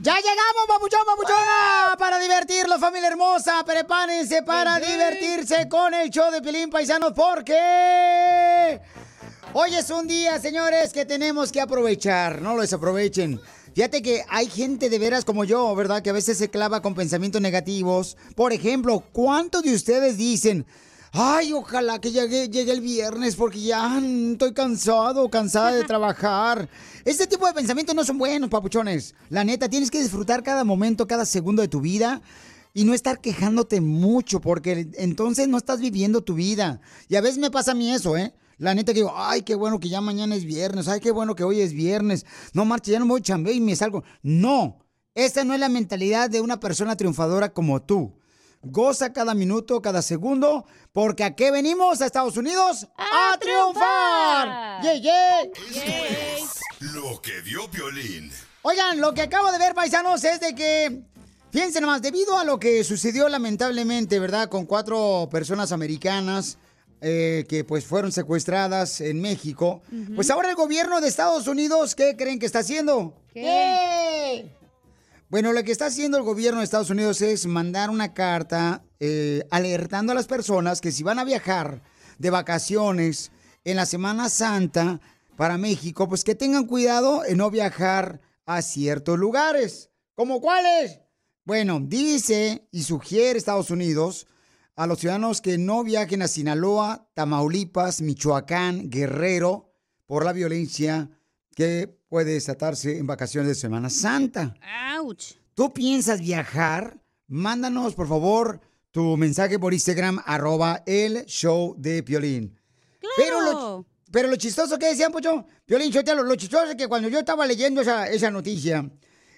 ¡Ya llegamos, papuchón, papuchona! Para divertirlo, familia hermosa. Prepárense para divertirse con el show de Pelín Paisanos porque... Hoy es un día, señores, que tenemos que aprovechar. No lo desaprovechen. Fíjate que hay gente de veras como yo, ¿verdad? Que a veces se clava con pensamientos negativos. Por ejemplo, ¿cuántos de ustedes dicen... Ay, ojalá que llegue, llegue el viernes porque ya estoy cansado, cansada de trabajar. Este tipo de pensamientos no son buenos, papuchones. La neta, tienes que disfrutar cada momento, cada segundo de tu vida y no estar quejándote mucho porque entonces no estás viviendo tu vida. Y a veces me pasa a mí eso, ¿eh? La neta que digo, ay, qué bueno que ya mañana es viernes, ay, qué bueno que hoy es viernes. No, marcha, ya no me voy a chambeo y me salgo. No, esa no es la mentalidad de una persona triunfadora como tú. Goza cada minuto, cada segundo, porque ¿a qué venimos a Estados Unidos? ¡A, triunfar! ¡Yay, yay! Lo que vio Violín. Oigan, lo que acabo de ver, paisanos, es de que, fíjense nomás, debido a lo que sucedió lamentablemente, ¿verdad? Con cuatro personas americanas eh, que pues fueron secuestradas en México, pues ahora el gobierno de Estados Unidos, ¿qué creen que está haciendo? ¿Qué? Bueno, lo que está haciendo el gobierno de Estados Unidos es mandar una carta eh, alertando a las personas que si van a viajar de vacaciones en la Semana Santa para México, pues que tengan cuidado en no viajar a ciertos lugares. ¿Como cuáles? Bueno, dice y sugiere Estados Unidos a los ciudadanos que no viajen a Sinaloa, Tamaulipas, Michoacán, Guerrero, por la violencia que puede desatarse en vacaciones de Semana Santa. ¡Auch! ¿Tú piensas viajar? Mándanos, por favor, tu mensaje por Instagram, arroba el show de Piolín. Pero lo, pero lo chistoso que decían, Pocho, Piolín, yo te lo, lo chistoso es que cuando yo estaba leyendo esa, esa noticia,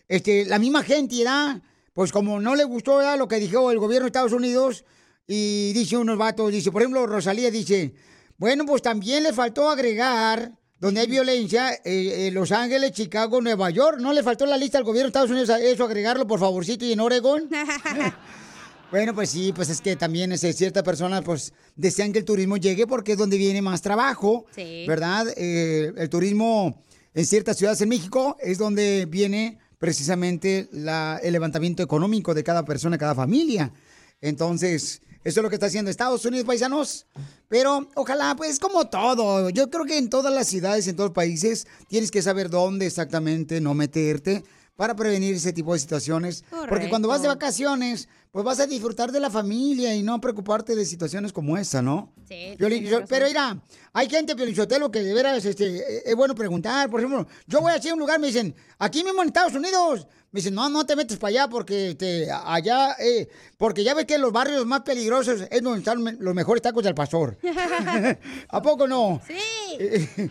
este, la misma gente, ¿verdad? Pues como no le gustó ¿verdad? lo que dijo el gobierno de Estados Unidos, y dice unos vatos, dice, por ejemplo, Rosalía dice, bueno, pues también le faltó agregar donde hay violencia, eh, eh, Los Ángeles, Chicago, Nueva York. ¿No le faltó la lista al gobierno de Estados Unidos a eso, agregarlo, por favorcito, y en Oregón? bueno, pues sí, pues es que también es, ciertas personas pues desean que el turismo llegue porque es donde viene más trabajo, Sí. ¿verdad? Eh, el turismo en ciertas ciudades en México es donde viene precisamente la- el levantamiento económico de cada persona, cada familia. Entonces, eso es lo que está haciendo Estados Unidos, paisanos. Pero ojalá, pues como todo, yo creo que en todas las ciudades, en todos los países, tienes que saber dónde exactamente no meterte para prevenir ese tipo de situaciones. Porque cuando vas de vacaciones, pues vas a disfrutar de la familia y no preocuparte de situaciones como esa, ¿no? Sí, Piolín, yo- pero mira, hay gente, Piolichotelo, que de veras este, eh, es bueno preguntar. Por ejemplo, yo voy a un lugar, me dicen, aquí mismo en Estados Unidos. Me dicen, no, no te metes para allá porque este, allá, eh, porque ya ves que los barrios más peligrosos es donde están los mejores tacos del pastor. ¿A poco no? Sí.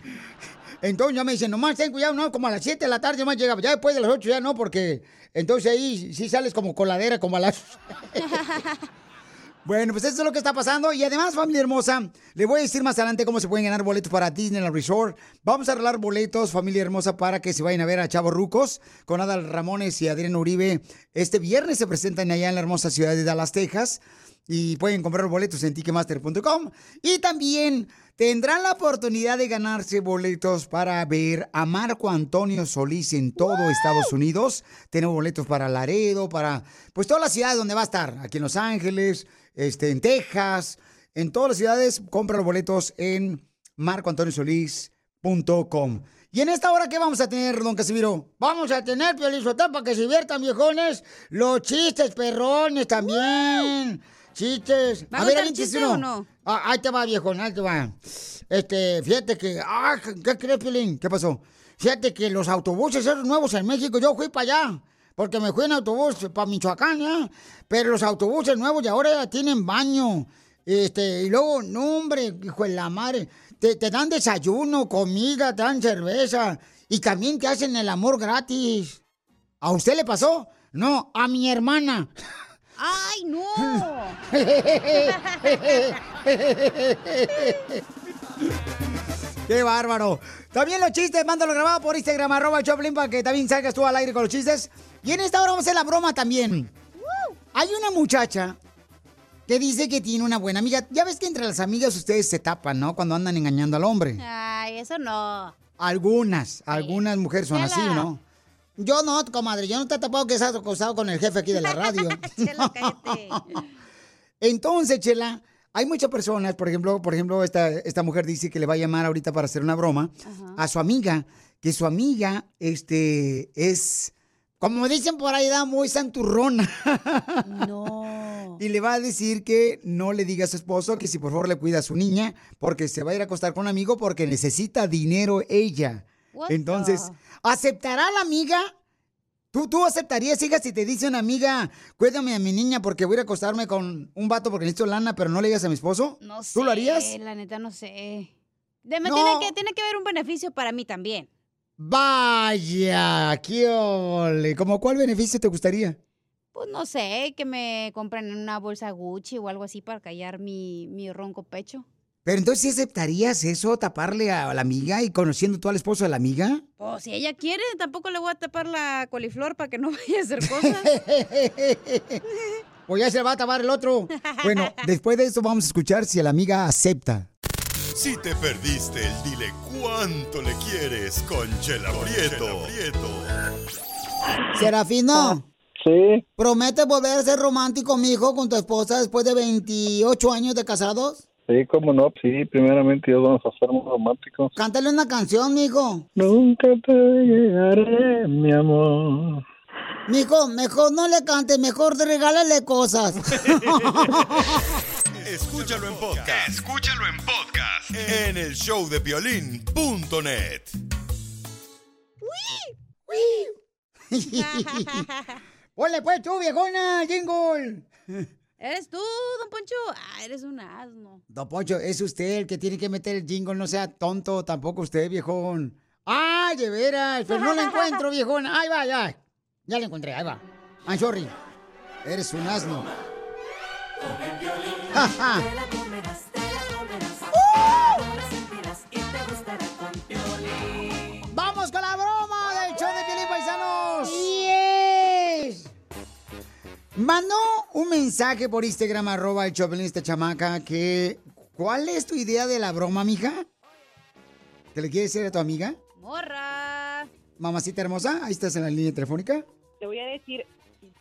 Entonces ya me dicen, nomás ten cuidado, no, como a las 7 de la tarde nomás llega, ya después de las 8 ya no, porque entonces ahí sí sales como coladera, como a las... Bueno, pues eso es lo que está pasando. Y además, familia hermosa, le voy a decir más adelante cómo se pueden ganar boletos para Disneyland Resort. Vamos a arreglar boletos, familia hermosa, para que se vayan a ver a Chavo Rucos con Adal Ramones y Adrián Uribe. Este viernes se presentan allá en la hermosa ciudad de Dallas, Texas. Y pueden comprar boletos en ticketmaster.com. Y también tendrán la oportunidad de ganarse boletos para ver a Marco Antonio Solís en todo Estados Unidos. Tenemos boletos para Laredo, para pues todas las ciudades donde va a estar. Aquí en Los Ángeles, este, en Texas, en todas las ciudades. Compra los boletos en marcoantoniosolís.com. Y en esta hora, ¿qué vamos a tener, don Casimiro? Vamos a tener, Piolizotelo, para que se diviertan, viejones, los chistes perrones también. Chistes. ¿Va a contar chiste o no? Ah, ahí te va, viejón, ahí te va. Este, fíjate que... Ah, ¿qué crees, Piolín? ¿Qué pasó? Fíjate que los autobuses esos nuevos en México, yo fui para allá. Porque me fui en autobús para Michoacán, ¿ya? Pero los autobuses nuevos de ahora ya tienen baño. Este, y luego, no, hombre, hijo de la madre. Te, te dan desayuno, comida, te dan cerveza. Y también te hacen el amor gratis. ¿A usted le pasó? No, a mi hermana. ¡Ay, no! ¡Qué bárbaro! También los chistes, mándalo grabado por Instagram, arroba Choplin, para que también salgas tú al aire con los chistes. Y en esta hora vamos a hacer la broma también. Hay una muchacha que dice que tiene una buena amiga. Ya ves que entre las amigas ustedes se tapan, ¿no? Cuando andan engañando al hombre. Ay, eso no. Algunas, algunas mujeres son así. ¿no? Yo no, comadre, yo no te he tapado que estás acostado con el jefe aquí de la radio. Chela, cállate. Entonces, Chela, hay muchas personas, por ejemplo, por ejemplo, esta, esta mujer dice que le va a llamar ahorita para hacer una broma a su amiga, que su amiga, este, es, como dicen por ahí, da muy santurrona. No. Y le va a decir que no le diga a su esposo que si por favor le cuida a su niña, porque se va a ir a acostar con un amigo porque necesita dinero ella. What Entonces, the- ¿aceptará la amiga? ¿Tú, ¿Tú aceptarías, hija, si te dice una amiga, cuídame a mi niña porque voy a acostarme con un vato porque necesito lana, pero no le digas a mi esposo? No sé. ¿Tú lo harías? La neta, no sé. De- me No. tiene, que, tiene que haber un beneficio para mí también. Vaya, qué ole. ¿Cómo cuál beneficio te gustaría? Pues no sé, que me compren una bolsa Gucci o algo así para callar mi, mi ronco pecho. Pero entonces, ¿sí aceptarías eso, taparle a la amiga y conociendo tú al esposo de la amiga? Pues si ella quiere, tampoco le voy a tapar la coliflor para que no vaya a hacer cosas. O ya se va a tapar el otro. Bueno, después de eso vamos a escuchar si la amiga acepta. Si te perdiste el dile cuánto le quieres con Chela Prieto. Serafino, Sí, ¿prometes volver a ser romántico, mijo, con tu esposa después de 28 años de casados? Sí, cómo no. Sí, primeramente Dios vamos a ser muy románticos. Cántale una canción, mijo. Nunca te llegaré, mi amor. Mijo, mejor no le cantes, mejor regálale cosas. Escúchalo en podcast. Escúchalo en podcast. En el showdepiolín.net. Ponle pues tú, viejona, jingle. ¿Eres tú, don Poncho? Ah, eres un asno. Don Poncho, es usted el que tiene que meter el jingle, no sea tonto tampoco usted, viejón. ¡Ay, de veras! Pero no la encuentro, viejón. Ahí va, ya. Ya la encontré, ahí va. I'm sorry. Eres un asno. Ja, ja. Mandó un mensaje por Instagram, arroba el Choplin, esta chamaca, que... ¿Cuál es tu idea de la broma, mija? ¿Te le quieres decir a tu amiga? Morra. Mamacita hermosa, ahí estás en la línea telefónica. le voy a decir,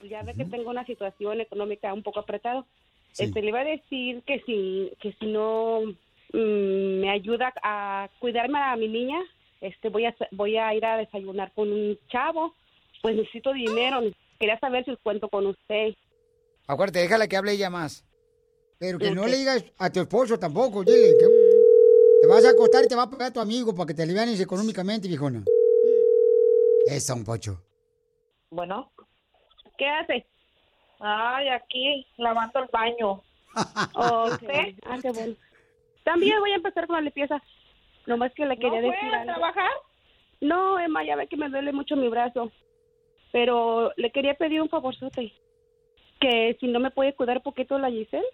ya ve que tengo una situación económica un poco apretada. Sí. Este, le iba a decir que si, que si no mm, me ayuda a cuidarme a mi niña, este, voy a, voy a ir a desayunar con un chavo. Pues necesito dinero. Quería saber si cuento con usted. Acuérdate, déjala que hable ella más. Pero que no le digas a tu esposo tampoco, dile que te vas a acostar y te va a pagar tu amigo para que te alivianes económicamente, viejona. Eso, un pocho. Bueno, ¿Qué hace? ay, aquí lavando el baño. ¿O usted? Ah, qué bueno. También voy a empezar con la limpieza. Nomás que le ¿No quería fue decir a algo. trabajar? No, Emma, ya ve que me duele mucho mi brazo. Pero le quería pedir un favorzote. Que si no me puede cuidar un poquito la Giselle.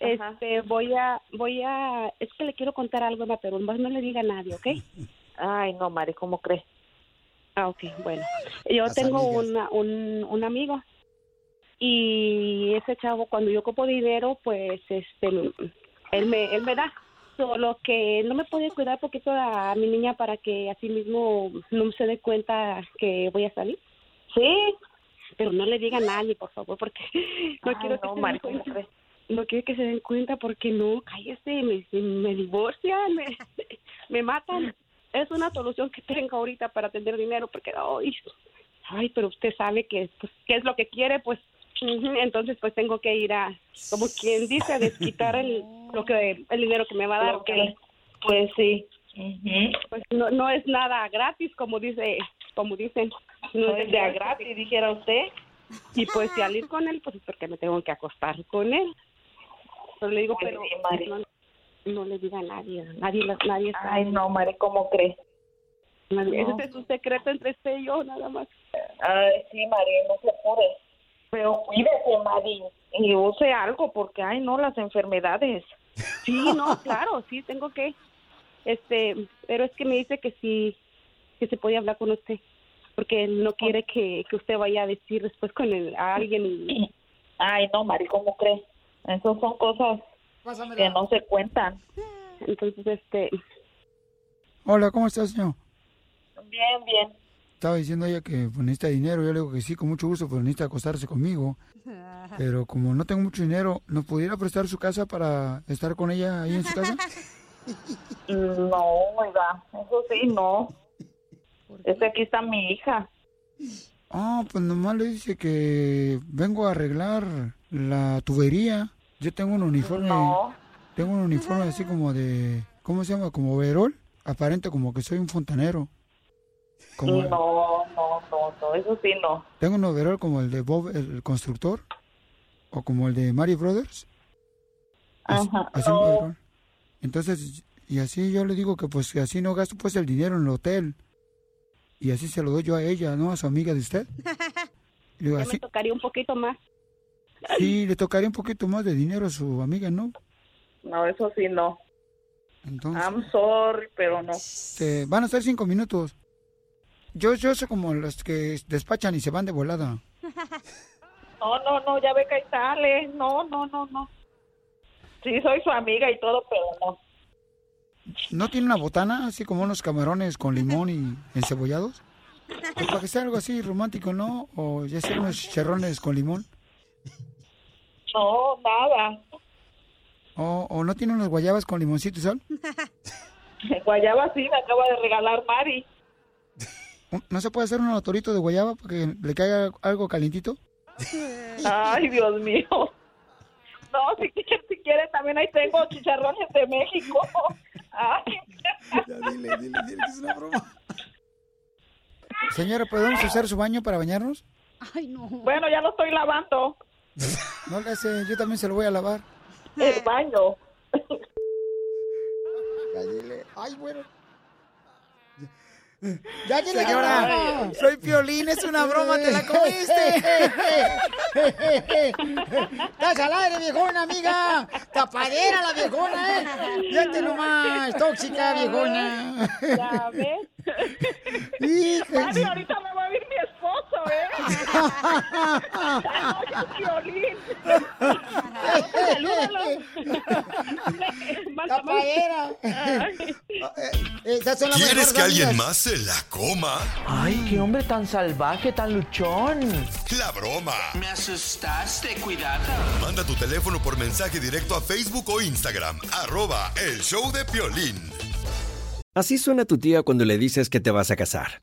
Ajá. Este, voy a, voy a, es que le quiero contar algo, Emma, pero más no le diga a nadie, ¿ok? Ay, no, Mari, ¿cómo crees? Ah, ok, bueno. Yo Las tengo una, un, un amigo y ese chavo cuando yo ocupo dinero, pues, este, él me, él me da. Solo que no me puede cuidar poquito a mi niña para que así mismo no se dé cuenta que voy a salir. Sí. Pero no le diga a nadie, por favor, porque no Ay, quiero que no, se den ¿cómo cuenta. No quiero que se den cuenta porque no, cállese, me, me divorcian, me, me matan. es una solución que tengo ahorita para tener dinero porque ay, ay, pero usted sabe que pues qué es lo que quiere, pues entonces pues tengo que ir a como quien dice a desquitar el lo que el dinero que me va a dar, que- Pues sí. pues no, no es nada gratis como dice como dicen No es de a gratis, dijera usted. y pues si al ir con él pues es porque me tengo que acostar con él pero le digo pero sí, no, no le diga a nadie nadie nadie sabe. Ay, no, Mari, ¿cómo crees? No. ese es un secreto entre usted y yo nada más Ay, sí, Mari, no se apure. Pero cuídese, Mari, y use algo, porque, ay, no, las enfermedades. Sí, no, claro, sí, tengo que, este, pero es que me dice que sí, que se podía hablar con usted, porque él no quiere que, que usted vaya a decir después con el- a alguien y, Ay, no, Mari, ¿cómo crees? Esas son cosas que no se cuentan. entonces, este, Hola, ¿cómo estás, señor? Bien, bien. Estaba diciendo ella que pues, necesita dinero. Yo le digo que sí, con mucho gusto, pero necesita acostarse conmigo. Pero como no tengo mucho dinero, ¿nos pudiera prestar su casa para estar con ella ahí en su casa? No, oiga, eso sí, no. Es que aquí está mi hija. Ah, pues nomás le dice que vengo a arreglar la tubería. Yo tengo un uniforme. No. Tengo un uniforme así como de. ¿Cómo se llama? Como overol. Aparente como que soy un fontanero. Como, No, no, no, no, eso sí, no. Tengo un overol como el de Bob el constructor. O como el de Mario Brothers. Así- Ajá, así un no. Entonces, y así yo le digo que pues que así no gasto pues el dinero en el hotel. Y así se lo doy yo a ella, ¿no? A su amiga de usted. Le digo, ya así, me tocaría un poquito más. sí, le tocaría un poquito más de dinero a su amiga, ¿no? No, eso sí, no. Entonces, I'm sorry, pero no. este, van a ser cinco minutos. Yo, yo soy como los que despachan y se van de volada. No, no, no, ya ve que ahí sale. No, no, no, no. Sí, soy su amiga y todo, pero no. ¿No tiene una botana así como unos camarones con limón y encebollados? Pues para que sea algo así romántico, ¿no? O ya sea unos chicharrones con limón. No, nada. O, o no tiene unos guayabas con limoncito y sal. Guayaba sí, me acaba de regalar Mari. ¿No se puede hacer un torito de guayaba para que le caiga algo calientito? Ay, Dios mío. No, si, si quiere, también ahí tengo chicharrones de México. Ay. dile, dile, dile que es una broma. Señora, ¿podemos usar su baño para bañarnos? Ay, no. Bueno, ya lo estoy lavando. No le hace, yo también se lo voy a lavar. El baño. Ay, bueno. Ya Señora, soy Piolín, es una broma, te la comiste. Estás al aire, viejona, amiga. Tapadera la viejona, ¿eh? Fíjate nomás, tóxica, viejona. Ya ves. Ahorita me va a esposo, ¿eh? ¿Quieres que alguien más se la coma? Ay, qué hombre tan salvaje, tan luchón. La broma. Me asustaste, cuidado. Manda tu teléfono por mensaje directo a Facebook o Instagram. Arroba el show de Piolín. Así suena tu tía cuando le dices que te vas a casar.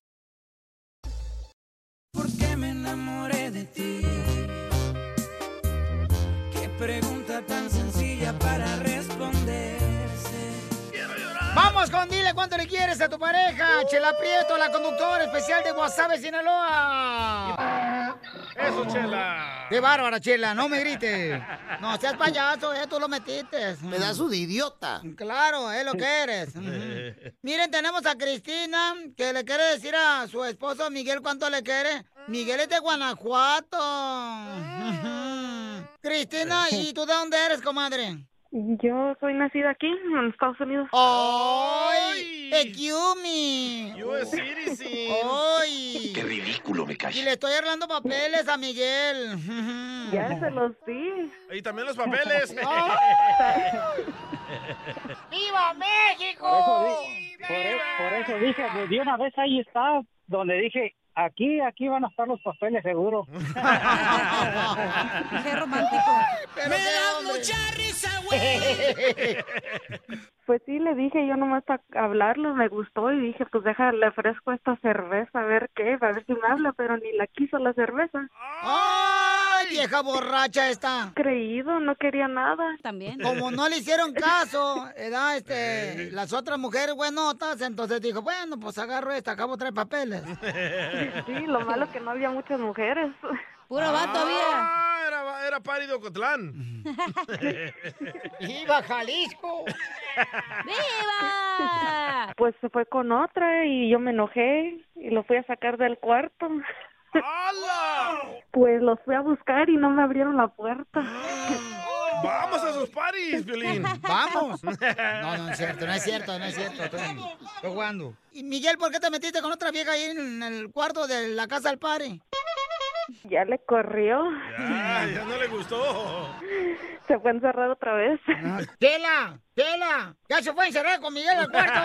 ¿Por qué Vamos con dile cuánto le quieres a tu pareja. Chela Prieto, la conductora especial de Guasave, Sinaloa. Eso, Chela. Qué bárbara, Chela, no me grites. No seas payaso, eh, tú lo metiste. Pedazo de idiota. Claro, es lo que eres. Miren, tenemos a Cristina que le quiere decir a su esposo Miguel cuánto le quiere. Miguel es de Guanajuato. Ujú. Cristina, ¿y tú de dónde eres, comadre? Yo soy nacida aquí, en Estados Unidos. ¡Ay! Citizen. ¡Ay! Qué ridículo me Y cae. le estoy arreglando papeles a Miguel. Ya se los di. Y también los papeles. ¡Viva México! Por eso, por, por eso dije, de una vez ahí está, donde dije, aquí, aquí van a estar los papeles seguro. Qué romántico. Me da mucha risa, güey. Pues sí, le dije yo nomás para hablarlo, me gustó y dije, pues deja, le ofrezco esta cerveza, a ver qué, a ver si me habla, pero ni la quiso la cerveza. ¡Ay, vieja borracha esta! Creído, no quería nada. También. Como no le hicieron caso, ¿verdad? Este, las otras mujeres buenotas, entonces dijo, bueno, pues agarro esta, acabo de traer papeles. Sí, lo malo que no había muchas mujeres. Puro vato había. Ah, era, era Pari de Ocotlán. ¡Viva Jalisco! ¡Viva! Pues se fue con otra y yo me enojé y lo fui a sacar del cuarto. Pues los fui a buscar y no me abrieron la puerta. Vamos a sus paris, Violín. ¡Vamos! No, no es cierto, no es cierto, no es cierto. Estoy, estoy jugando. Y Miguel, ¿por qué te metiste con otra vieja ahí en el cuarto de la casa del padre? Ya le corrió. Ya, ya no le gustó. Se fue a encerrar otra vez. ¡Chela! ¡Chela! ¡Ya se fue a encerrar con Miguel al cuarto!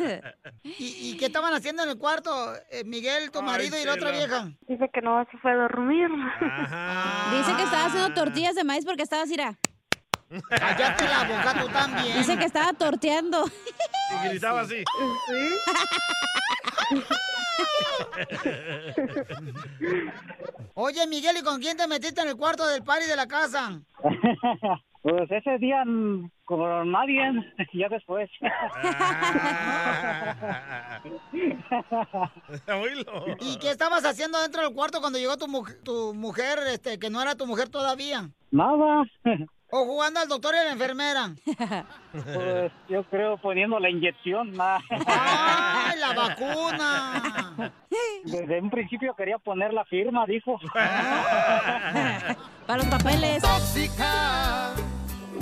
¿Y, y qué estaban haciendo en el cuarto, eh, Miguel, tu marido y la otra vieja? Dice que no se fue a dormir. Dice que estaba haciendo tortillas de maíz porque estaba así, era. Cállate la boca tú también. Dice que estaba torteando. Y gritaba así. Oye, Miguel, ¿y con quién te metiste en el cuarto del party de la casa? Pues ese día mm, con nadie, ya después. Oílo. ¿Y qué estabas haciendo dentro del cuarto cuando llegó tu, mu- tu mujer, este, que no era tu mujer todavía? Nada. ¿O jugando al doctor y a la enfermera? Pues yo creo poniendo la inyección. nada. ¡Ay, la vacuna! Desde un principio quería poner la firma, dijo. Para los papeles. Tóxica,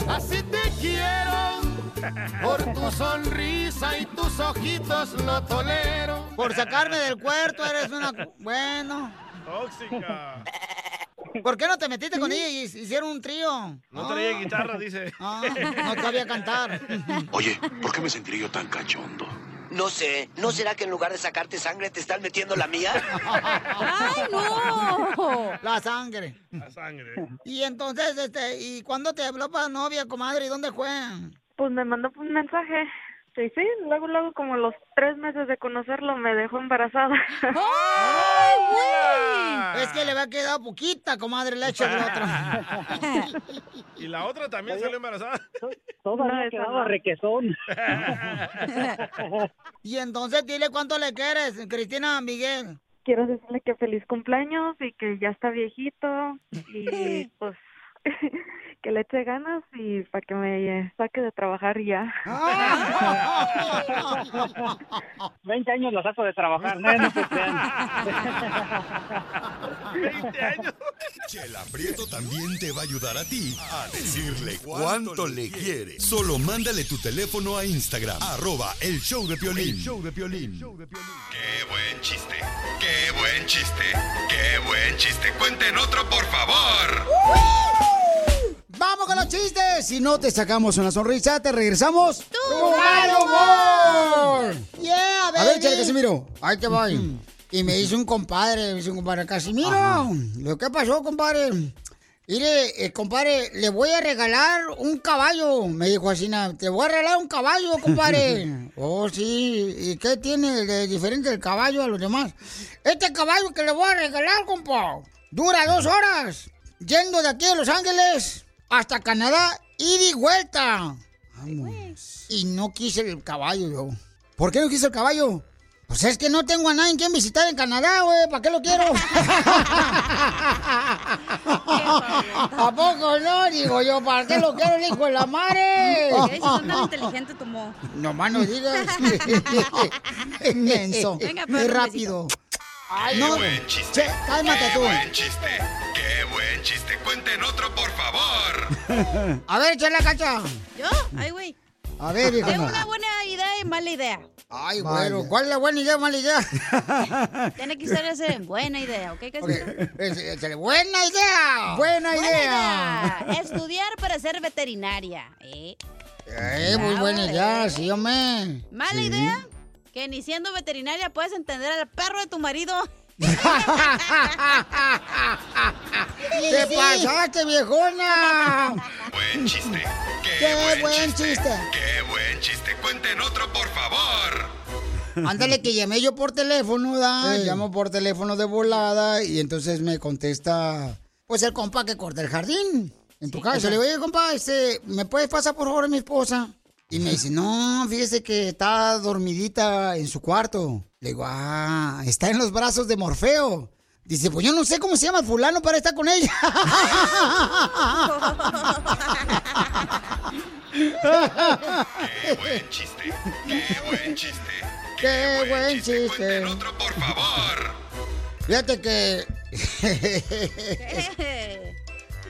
así te quiero. Por tu sonrisa y tus ojitos lo tolero. Por sacarme del cuarto eres una... Bueno. Tóxica. ¿Por qué no te metiste con ella y hicieron un trío? No traía guitarra, dice. Ah, no sabía cantar. Oye, ¿por qué me sentiré yo tan cachondo? No sé, ¿no será que en lugar de sacarte sangre te están metiendo la mía? ¡Ay, no! La sangre. La sangre. Y entonces, este, ¿y cuándo te habló para novia, comadre? ¿Y dónde fue? Pues me mandó un mensaje. Sí, sí, luego, luego, como a los tres meses de conocerlo, me dejó embarazada. ¡Ay, güey! Es que le había quedado poquita, comadre, leche del otro. Y la otra también salió embarazada. Quedaba no. requesón. Y entonces dile cuánto le quieres, Cristina Miguel. Quiero decirle que feliz cumpleaños y que ya está viejito y pues que le eche ganas y para que me eh, saque de trabajar ya. 20 años lo saco de trabajar, no, no se crean. 20 años. Chela Prieto también te va a ayudar a ti a decirle cuánto le quiere. Solo mándale tu teléfono a Instagram, arroba el show de Piolín. El show de Piolín. Qué buen chiste, qué buen chiste, qué buen chiste. Cuenten otro, por favor. ¡Vamos con los chistes! Si no te sacamos una sonrisa, te regresamos. ¡Tu mal humor! ¡Yeah, baby! A ver, chale, Casimiro. Ahí te voy. Y me dice un compadre, me dice un compadre, Casimiro, ¿lo que pasó, compadre? Mire, eh, compadre, le voy a regalar un caballo. Me dijo así, "na, te voy a regalar un caballo, compadre. oh, sí. ¿Y qué tiene de diferente el caballo a los demás? Este caballo que le voy a regalar, compa, dura dos horas. Yendo de aquí a Los Ángeles hasta Canadá, ida y vuelta. Vamos. Y no quise el caballo yo. ¿Por qué no quise el caballo? Pues es que no tengo a nadie quien visitar en Canadá, güey. ¿Para qué lo quiero? ¿A poco no? Digo yo, ¿para qué lo quiero el hijo de la madre? ¿Qué tan inteligente tomó. No más no digas. Inmenso. Venga, Qué perro, rápido. Ay, Qué buen chiste. Che, cálmate qué tú. buen chiste, qué buen chiste. Cuenten otro, por favor. A ver, échale la cacha. ¿Yo? Ay, güey. A ver, hija. Tengo una buena idea y mala idea. Ay, bueno, ¿cuál es la buena idea o mala idea? Tiene que ser ese buena idea, ¿ok? Casimiro? Es- es- buena idea. Buena idea. idea. Estudiar para ser veterinaria. ¿eh? Eh, muy buena idea, sí, hombre. Mala Sí. idea. Que ni siendo veterinaria puedes entender al perro de tu marido. ¿Qué pasaste, viejona? Buen chiste. Qué, Qué buen chiste. Qué buen chiste. Cuenten otro, por favor. Ándale, que llamé yo por teléfono, ¿da? Llamo por teléfono de volada y entonces me contesta, pues el compa que corta el jardín en tu casa. Le digo, oye, compa, este, ¿me puedes pasar por favor a mi esposa? Y me dice, no, fíjese que está dormidita en su cuarto. Le digo, ah, está en los brazos de Morfeo. Dice, pues yo no sé cómo se llama fulano para estar con ella. Qué buen chiste. Qué buen chiste. Qué buen chiste. Cuenten otro, por favor. Fíjate que...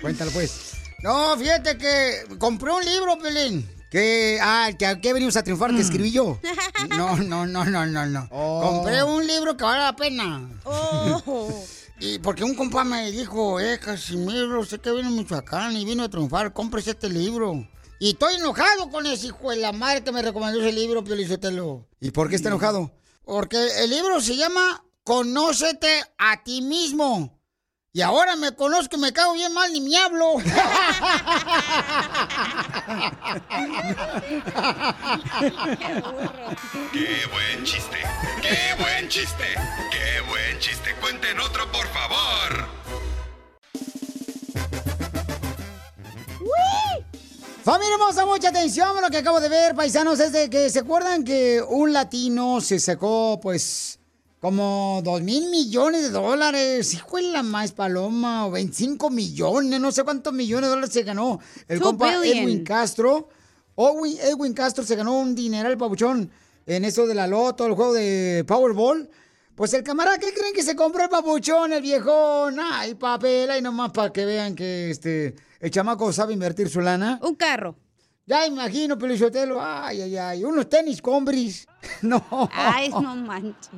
Cuéntalo pues. No, fíjate que compré un libro, Pelín. Que, ah, que aquí venimos a triunfar, que escribí yo. No, no, no, no, no, no. Compré un libro que vale la pena. Y porque un compa me dijo, eh, Casimiro, sé que viene a Michoacán y vino a triunfar, cómprese este libro. Y estoy enojado con ese hijo de la madre que me recomendó ese libro, Piolizotelo. ¿Y por qué está enojado? Porque el libro se llama Conócete a ti mismo. Y ahora me conozco y me cago bien mal ni me hablo. Qué buen chiste. Qué buen chiste. Qué buen chiste. Cuenten otro, por favor. Familia hermosa, mucha atención a lo que acabo de ver, paisanos, es de que se acuerdan que un latino se sacó, pues, como dos mil millones de dólares. Hijo de la más paloma, o 25 millones, no sé cuántos millones de dólares se ganó el compa billion. Edwin Castro. Edwin, Edwin Castro se ganó un dineral papuchón en eso de la loto, el juego de Powerball. Pues el camarada, ¿qué creen que se compró el papuchón, el viejón? Ay, papel, ahí nomás para que vean que este el chamaco sabe invertir su lana. Un carro. Ya imagino, Pelichotelo. Ay, ay, ay. Unos tenis combris. No. Ay, no manches.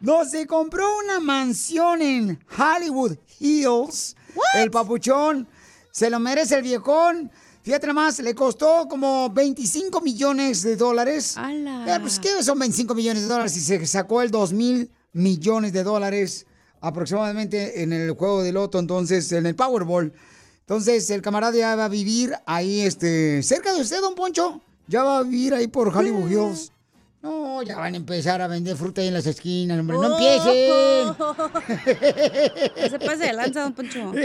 No, se compró una mansión en Hollywood Hills. El papuchón. Se lo merece el viejón. Fíjate nomás, le costó como 25 millones de dólares. Eh, pues, ¿qué son 25 millones de dólares si se sacó el 2 mil millones de dólares aproximadamente en el juego de loto, entonces, en el Powerball? Entonces, el camarada ya va a vivir ahí, este, cerca de usted, don Poncho. Ya va a vivir ahí por Hollywood Hills. No, ya van a empezar a vender fruta ahí en las esquinas, hombre. ¡No empiecen! No se pase de lanza, don Poncho.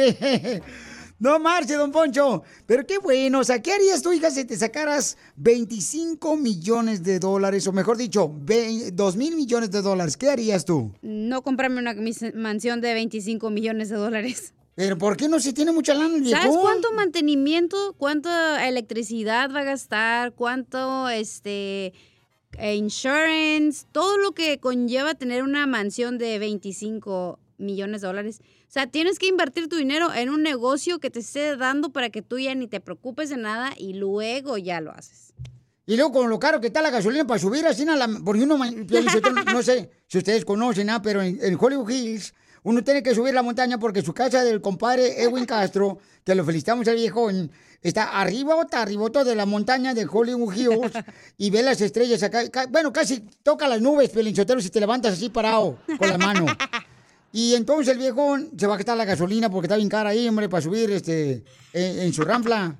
No marche, don Poncho. Pero qué bueno. O sea, ¿qué harías tú, hija, si te sacaras 25 millones de dólares? O mejor dicho, 2 mil millones de dólares. ¿Qué harías tú? No comprarme una mansión de 25 millones de dólares. ¿Pero por qué no? Si tiene mucha lana. ¿Sabes cuánto mantenimiento, cuánta electricidad va a gastar, cuánto este eh, insurance, todo lo que conlleva tener una mansión de 25 millones de dólares. O sea, tienes que invertir tu dinero en un negocio que te esté dando para que tú ya ni te preocupes de nada y luego ya lo haces. Y luego con lo caro que está la gasolina para subir así, porque uno, no sé si ustedes conocen, ah, pero en, en Hollywood Hills uno tiene que subir la montaña porque su casa del compadre Edwin Castro, que lo felicitamos al viejón, está arriba, está arriba de la montaña de Hollywood Hills y ve las estrellas acá. bueno, casi toca las nubes, Piolín Sotelo, si te levantas así parado con la mano. Y entonces el viejón se va a quitar la gasolina porque está bien cara ahí, hombre, para subir este en, en su rampla.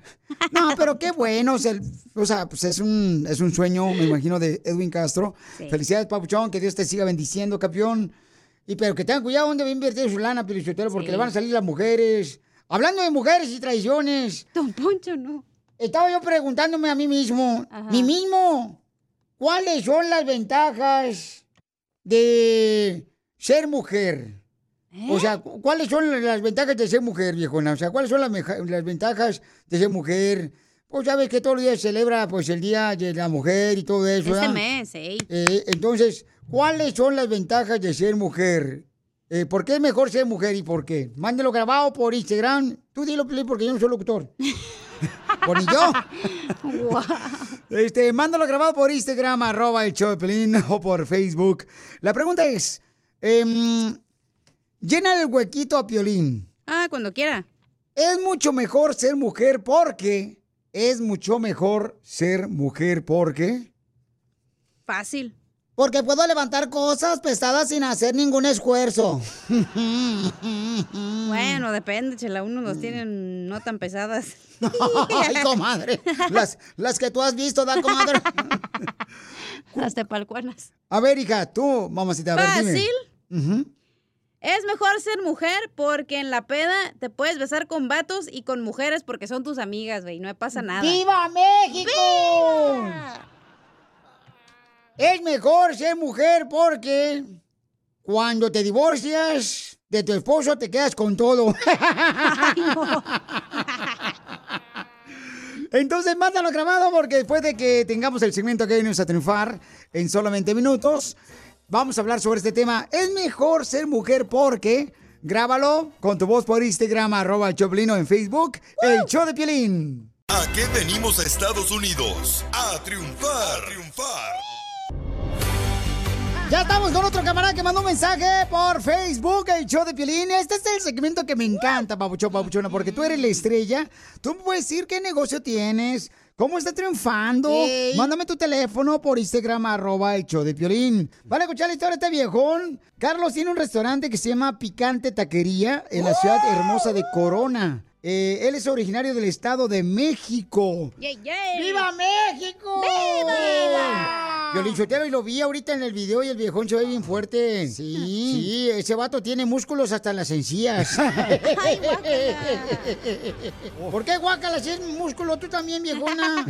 No, pero qué bueno. o sea, o pues es un, es un sueño, me imagino, de Edwin Castro. Sí. Felicidades, Papuchón, que Dios te siga bendiciendo, campeón. Y pero que tengan cuidado dónde va a invertir su lana, Pelichotero, porque Sí. le van a salir las mujeres. Hablando de mujeres y traiciones. Don Poncho, no. Estaba yo preguntándome a mí mismo, Ajá. mí mismo, ¿cuáles son las ventajas de ser mujer? O sea, cu- ¿cuáles son las ventajas de ser mujer, viejona? O sea, ¿cuáles son las, las ventajas de ser mujer? Pues sabes que todos los días se celebra pues el Día de la Mujer y todo eso, Este ¿verdad? mes. Eh, entonces, ¿cuáles son las ventajas de ser mujer? Eh, ¿Por qué es mejor ser mujer y por qué? Mándelo grabado por Instagram. Tú dilo, Piolín, porque yo no soy locutor. Por ni yo. Este, mándalo grabado por Instagram, arroba el show de Pelín, o por Facebook. La pregunta es, em, llena el huequito a Piolín. Ah, cuando quiera. Es mucho mejor ser mujer porque... Es mucho mejor ser mujer porque... Fácil. Porque puedo levantar cosas pesadas sin hacer ningún esfuerzo. Bueno, depende, chela. Unos los tienen no tan pesadas. Ay, comadre. Las, las que tú has visto, da, comadre. Las tepalcuanas. A ver, hija, tú, mamacita, a ver, dime. Fácil. Es mejor ser mujer porque en la peda te puedes besar con vatos y con mujeres porque son tus amigas, güey. No pasa nada. ¡Viva México! Es mejor ser mujer porque cuando te divorcias de tu esposo te quedas con todo. Entonces, mándalo grabado porque después de que tengamos el segmento que venimos a triunfar en solamente minutos, vamos a hablar sobre este tema. Es mejor ser mujer porque... Grábalo con tu voz por Instagram, arroba Choplino en Facebook, el show de Piolín. ¿A qué venimos a Estados Unidos? A triunfar, a triunfar. Ya estamos con otro camarada que mandó un mensaje por Facebook, el show de Piolín. Este es el segmento que me encanta, papuchón, papuchona, porque tú eres la estrella. Tú me puedes decir qué negocio tienes, cómo está triunfando. Mándame tu teléfono por Instagram, arroba el show de Piolín. Van a escuchar la historia de este viejón. Carlos tiene un restaurante que se llama Picante Taquería en la ciudad hermosa de Corona. Eh, él es originario del estado de México. ¡Viva México! ¡Viva! Violín Sotelo, y lo vi ahorita en el video y el viejón se ve bien fuerte. Sí, sí, ese vato tiene músculos hasta en las encías. ¿Por qué guácala si es músculo tú también, viejona?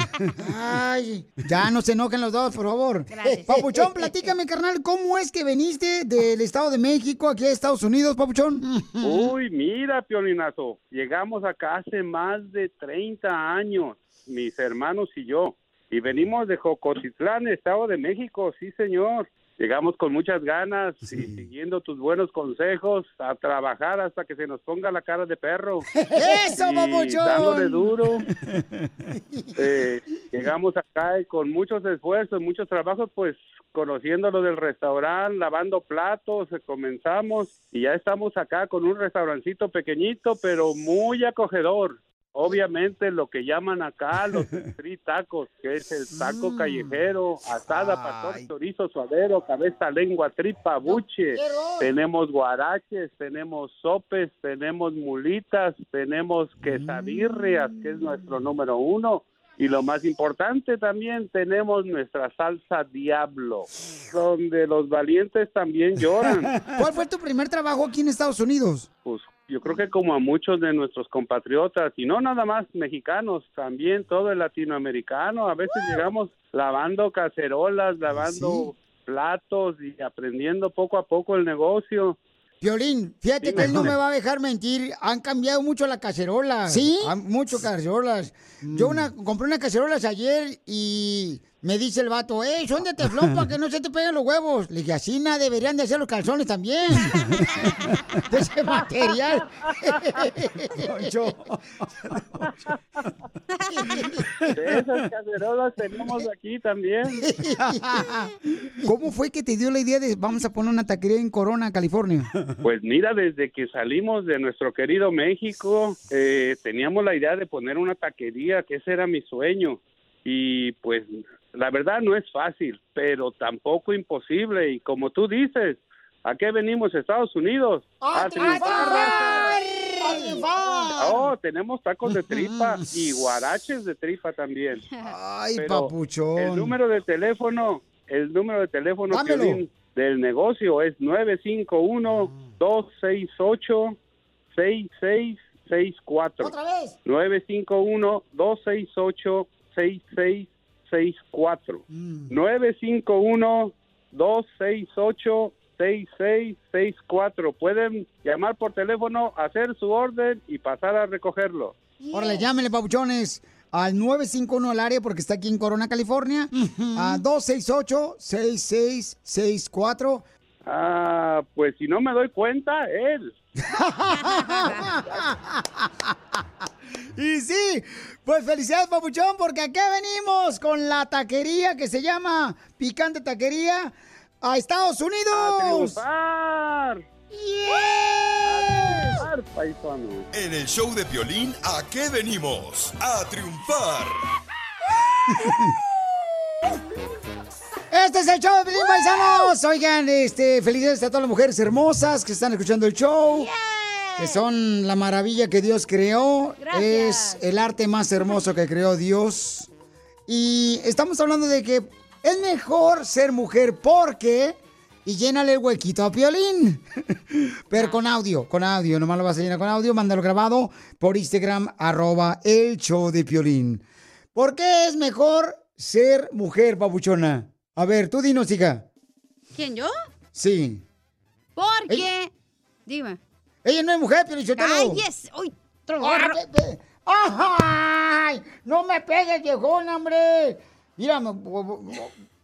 Ay, ya no se enojen los dos, por favor. Gracias. Papuchón, platícame, carnal, ¿cómo es que veniste del Estado de México aquí a Estados Unidos, Papuchón? Uy, mira, Piolinazo, llegamos acá hace más de 30 años, mis hermanos y yo, y venimos de Jocotitlán, Estado de México, sí, señor. Llegamos con muchas ganas y siguiendo tus buenos consejos a trabajar hasta que se nos ponga la cara de perro. ¡Eso, papuchón! Dándole duro. Eh, llegamos acá y con muchos esfuerzos, muchos trabajos, pues conociendo lo del restaurante, lavando platos, eh, comenzamos y ya estamos acá con un restaurancito pequeñito, pero muy acogedor. Obviamente lo que llaman acá los street tacos, que es el taco callejero, asada, pastor, chorizo, suadero, cabeza, lengua, tripa, buche. Tenemos guaraches, tenemos sopes, tenemos mulitas, tenemos quesadillas, que es nuestro número uno. Y lo más importante también tenemos nuestra salsa diablo, donde los valientes también lloran. ¿Cuál fue tu primer trabajo aquí en Estados Unidos? Pues yo creo que como a muchos de nuestros compatriotas, y no nada más mexicanos, también todo el latinoamericano, a veces llegamos lavando cacerolas, lavando platos y aprendiendo poco a poco el negocio. Violín, fíjate que él no me va a dejar mentir. Han cambiado mucho las cacerolas. ¿Sí? Han- mucho cacerolas. Yo una, compré unas cacerolas ayer y Me dice el vato, ¡eh, son de teflón para que no se te peguen los huevos! Le dije, así nada deberían de hacer los calzones también. de ese material. Poncho. De esas cacerolas tenemos aquí también. ¿Cómo fue que te dio la idea de vamos a poner una taquería en Corona, California? Pues mira, desde que salimos de nuestro querido México, eh, teníamos la idea de poner una taquería, que ese era mi sueño. Y pues la verdad no es fácil, pero tampoco imposible. Y como tú dices, ¿a qué venimos Estados Unidos? A triunfar. Oh, tenemos tacos de tripa y guaraches de tripa también. Ay, Pero papuchón. El número de teléfono, el número de teléfono. Piolín, del negocio es 951-268-6664. ¿Otra vez? 951-268-6664. Mm. 951-268-6664. Pueden llamar por teléfono, hacer su orden y pasar a recogerlo. Órale, llámenle, papuchones, al 951 al área porque está aquí en Corona, California, a 268-6664. Ah, pues si no me doy cuenta, él. y sí, pues felicidades, papuchón, porque acá venimos con la taquería que se llama Picante Taquería a Estados Unidos. triunfar! ¡Yes! paisano. En el show de violín, ¿a qué venimos? A triunfar. Este es el show de Pelín Paisanos. Oigan, este, felicidades a todas las mujeres hermosas que están escuchando el show. Que son la maravilla que Dios creó. Gracias. Es el arte más hermoso que creó Dios. Y estamos hablando de que es mejor ser mujer porque... Y llénale el huequito a Piolín. Pero con audio, con audio. Nomás lo vas a llenar con audio. Mándalo grabado por Instagram, arroba el show de Piolín. ¿Por qué es mejor ser mujer, babuchona? A ver, tú dinos, hija. ¿Quién, yo? Sí. Porque... Dime. Ella no es mujer, Piolín. Yo ¡Ay, yes! ¡Uy! otro ¡Ah, gorro. pe- pe- ¡Ay! ¡No me pegues, viejón, hombre! Mira,